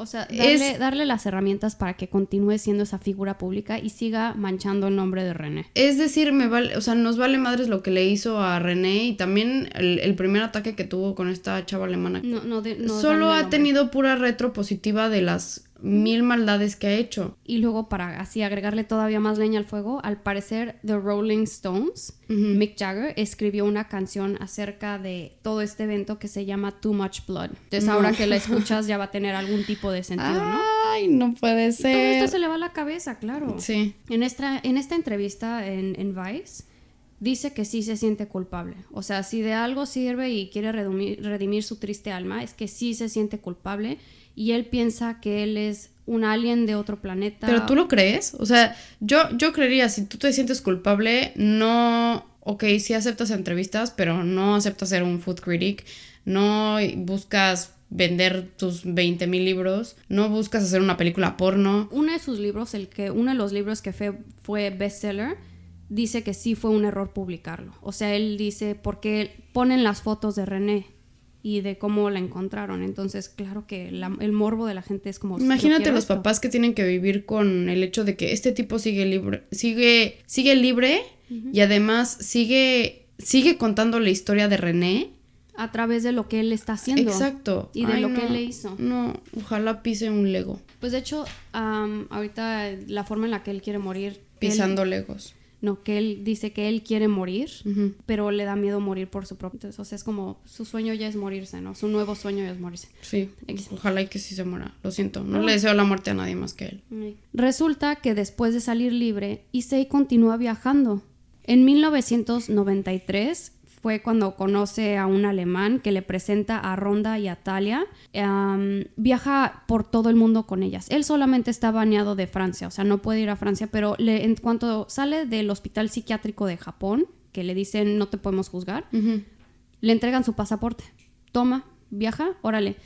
O sea, darle, Es- darle las herramientas para que continúe siendo esa figura pública y siga manchando el nombre de René. Es decir, me vale, o sea, nos vale madres lo que le hizo a René y también el, el primer ataque que tuvo con esta chava alemana. No, no de- no Solo ha nombre. tenido pura retro positiva de las mil maldades que ha hecho. Y luego, para así agregarle todavía más leña al fuego, al parecer The Rolling Stones, Mick Jagger, escribió una canción acerca de todo este evento que se llama Too Much Blood. Entonces, ahora que la [laughs] escuchas, ya va a tener algún tipo de sentido, ¿no? Ay, no puede ser. Todo esto se le va a la cabeza, claro. Sí. En esta, en esta entrevista en, en Vice, dice que sí se siente culpable. O sea, si de algo sirve y quiere redimir, redimir su triste alma, es que sí se siente culpable y él piensa que él es un alien de otro planeta. ¿Pero tú lo crees? O sea, yo, yo creería, si tú te sientes culpable, no... Ok, sí aceptas entrevistas, pero no aceptas ser un food critic, no buscas vender tus 20 mil libros, no buscas hacer una película porno. Uno de sus libros, el que, uno de los libros que fue, fue bestseller, dice que sí fue un error publicarlo. O sea, él dice, porque ponen las fotos de René y de cómo la encontraron. Entonces, claro que la- el morbo de la gente es como... Imagínate "Yo quiero los esto". papás que tienen que vivir con el hecho de que este tipo sigue libre, sigue, sigue libre y además sigue, sigue contando la historia de René. A través de lo que él está haciendo. Exacto. Y de Ay, lo que él le hizo. No, ojalá pise un Lego, Pues de hecho, am, ahorita la forma en la que él quiere morir... él- pisando Legos. No, que él dice que él quiere morir, pero le da miedo morir por su propio... Entonces, o sea, es como su sueño ya es morirse, ¿no? Su nuevo sueño ya es morirse. Sí, ojalá y que sí se muera. Lo siento, no No. le deseo la muerte a nadie más que él. Resulta que después de salir libre, Issei continúa viajando. En 1993 fue cuando conoce a un alemán que le presenta a Ronda y a Talia. Viaja por todo el mundo con ellas. Él solamente está baneado de Francia, o sea, no puede ir a Francia, pero le- en cuanto sale del hospital psiquiátrico de Japón, que le dicen no te podemos juzgar, le entregan su pasaporte. Toma, viaja, órale.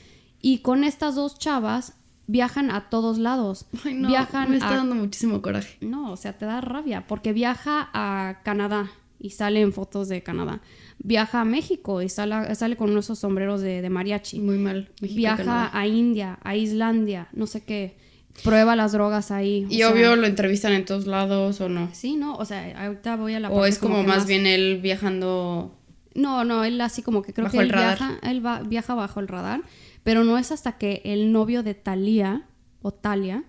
Y con estas dos chavas viajan a todos lados. Ay, no, viajan me está a dando muchísimo coraje. no, o sea, te da rabia porque viaja a Canadá y sale en fotos de Canadá. Viaja a México y sale, sale con esos sombreros de, de mariachi. Muy mal. México, Viaja Canadá. a India, a Islandia, no sé qué. Prueba las drogas ahí. Y sea, obvio lo entrevistan en todos lados o no. Sí, ¿no? O sea, ahorita voy a la O es como, más bien él viajando. No, no, él así como que creo Bajo que el él radar. viaja, él va, viaja bajo el radar, pero no es hasta que el novio de Talía o Talia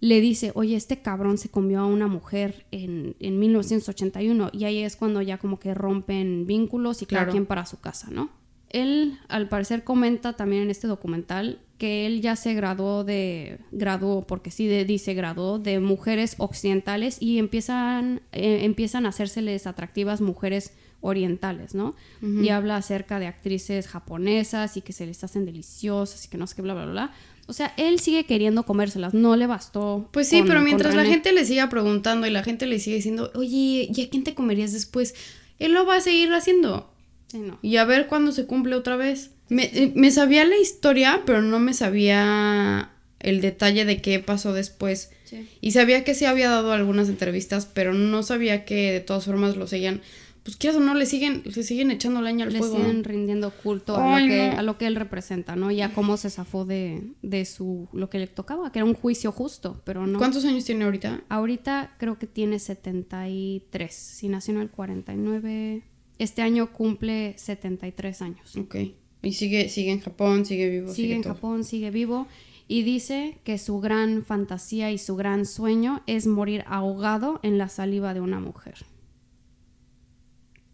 le dice, oye, este cabrón se comió a una mujer en, en 1981 y ahí es cuando ya como que rompen vínculos y cada Claro. quien para su casa, ¿no? Él al parecer comenta también en este documental que él ya se graduó de, graduó, porque sí de- dice graduó, de mujeres occidentales y empiezan, eh, empiezan a hacérseles atractivas mujeres orientales, ¿no? Y habla acerca de actrices japonesas y que se les hacen deliciosas y que no sé qué, bla, bla, bla. bla. O sea, él sigue queriendo comérselas, no le bastó. Pues sí, con- pero mientras la gente le siga preguntando y la gente le sigue diciendo, oye, ¿y a quién te comerías después? Él lo va a seguir haciendo. Sí, no. Y a ver cuándo se cumple otra vez. Me, eh, me sabía la historia, pero no me sabía el detalle de qué pasó después. Sí. Y sabía que sí había dado algunas entrevistas, pero no sabía que de todas formas lo seguían. Pues quieras o no, le siguen, le siguen echando leña al le fuego. siguen rindiendo culto a, Ay, lo que, no. a lo que él representa, ¿no? Y a cómo se zafó de, de su lo que le tocaba, que era un juicio justo, pero no. ¿Cuántos años tiene ahorita? Ahorita creo que tiene 73. Si nació en el 49, este año cumple 73 años. Ok. Y sigue, sigue en Japón, sigue vivo, Sigue en todo. Japón, sigue vivo y dice que su gran fantasía y su gran sueño es morir ahogado en la saliva de una mujer.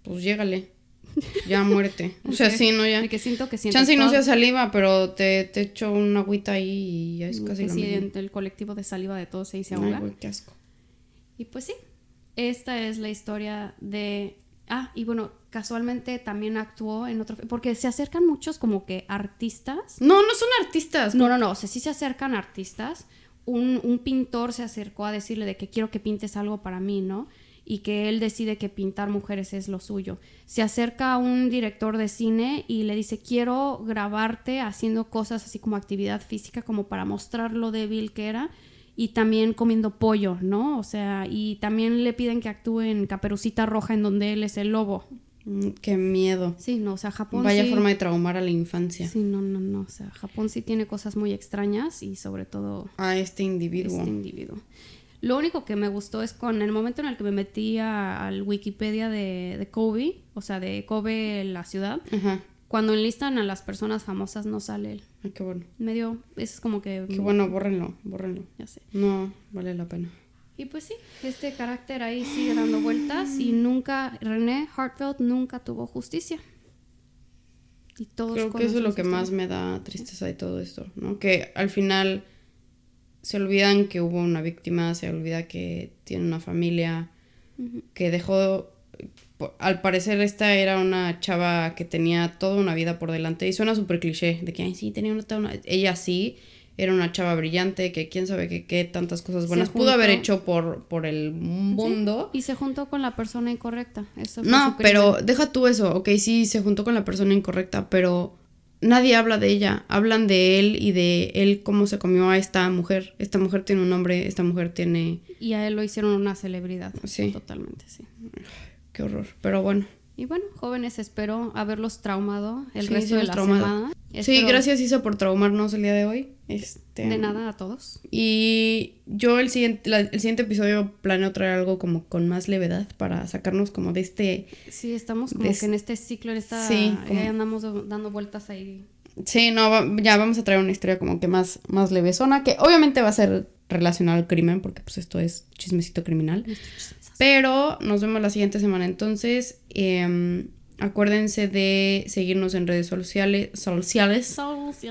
Pues llégale. Ya muérete. [laughs] O sea, Ok. sí, no ya. De que siento que siento Chance y no sea saliva, pero te, te echo una agüita ahí y ya es casi que lo sí, mismo. en el colectivo de saliva de todos se dice Ay, ahogar. güey, qué asco. Y pues sí, esta es la historia de... Ah, y bueno, casualmente también actuó en otro... Porque se acercan muchos como que artistas. No, no son artistas. No, no, no, o sea, sí se acercan artistas. Un, un pintor se acercó a decirle de que quiero que pintes algo para mí, ¿no? Y que él decide que pintar mujeres es lo suyo. Se acerca a un director de cine y le dice, quiero grabarte haciendo cosas así como actividad física, como para mostrar lo débil que era. Y también comiendo pollo, ¿no? O sea, y también le piden que actúe en Caperucita Roja, en donde él es el lobo. Mm, Qué miedo. Sí, no, o sea, Japón Vaya sí- forma de traumar a la infancia. Sí, no, no, no. O sea, Japón sí tiene cosas muy extrañas y sobre todo A este individuo. este individuo. Lo único que me gustó es con el momento en el que me metí a- al Wikipedia de, de Kobe, o sea, de Kobe, la ciudad, Ajá. Cuando enlistan a las personas famosas no sale él. Ay, qué bueno. Medio, es como que... Qué bueno, bórrenlo, bórrenlo. Ya sé. No, vale la pena. Y pues sí, este carácter ahí sigue dando vueltas y nunca, René Hartfeld nunca tuvo justicia. Y todos Creo que eso es lo que más me da tristeza de todo esto, ¿no? Que al final se olvidan que hubo una víctima, se olvida que tiene una familia, que dejó... Al parecer esta era una chava que tenía toda una vida por delante y suena súper cliché de que, ay, sí, tenía una. Ella sí, era una chava brillante, que quién sabe qué, qué tantas cosas buenas pudo haber hecho por, por el mundo. Y se juntó con la persona incorrecta. Eso No, pero deja tú eso. Ok, sí, se juntó con la persona incorrecta, pero nadie habla de ella. Hablan de él y de él cómo se comió a esta mujer. Esta mujer tiene un nombre, esta mujer tiene... Y a él lo hicieron una celebridad. Sí. Totalmente, sí. Qué horror. Pero bueno. Y bueno, jóvenes, espero haberlos traumado el Sí, resto de la traumado. semana. Sí, gracias Isa por traumarnos el día de hoy. Este, De nada a todos. Y yo el siguiente, la- el siguiente episodio planeo traer algo como con más levedad para sacarnos como de este... Sí, estamos como que en este ciclo, en esta... Sí, eh, como- andamos dando vueltas ahí. Sí, no, ya vamos a traer una historia como que más, más levesona, que obviamente va a ser relacionada al crimen, porque pues esto es chismecito criminal. Pero nos vemos la siguiente semana. Entonces, em, acuérdense de seguirnos en redes sociales, sociales,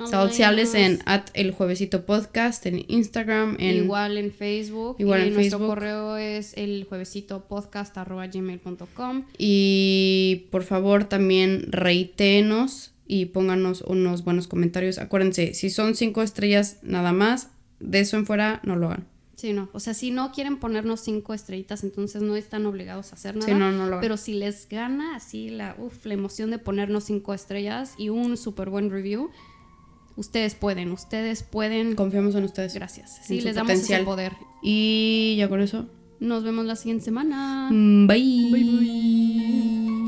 sociales en at el juevesito podcast, en Instagram, en Igual en Facebook. Igual y en nuestro Facebook. correo es el juevesito podcast arroba gmail.com. y por favor también reítenos y pónganos unos buenos comentarios. Acuérdense, si son cinco estrellas nada más, de eso en fuera no lo hagan. Sí, no. O sea, si no quieren ponernos cinco estrellitas, entonces no están obligados a hacer nada. Sí, no, no lo. Pero si les gana así la, uf, la emoción de ponernos cinco estrellas y un súper buen review, ustedes pueden, ustedes pueden. Confiamos en ustedes. Gracias. Sí, les damos ese potencial. poder. Y ya con eso. Nos vemos la siguiente semana. mm, Bye. Bye, bye.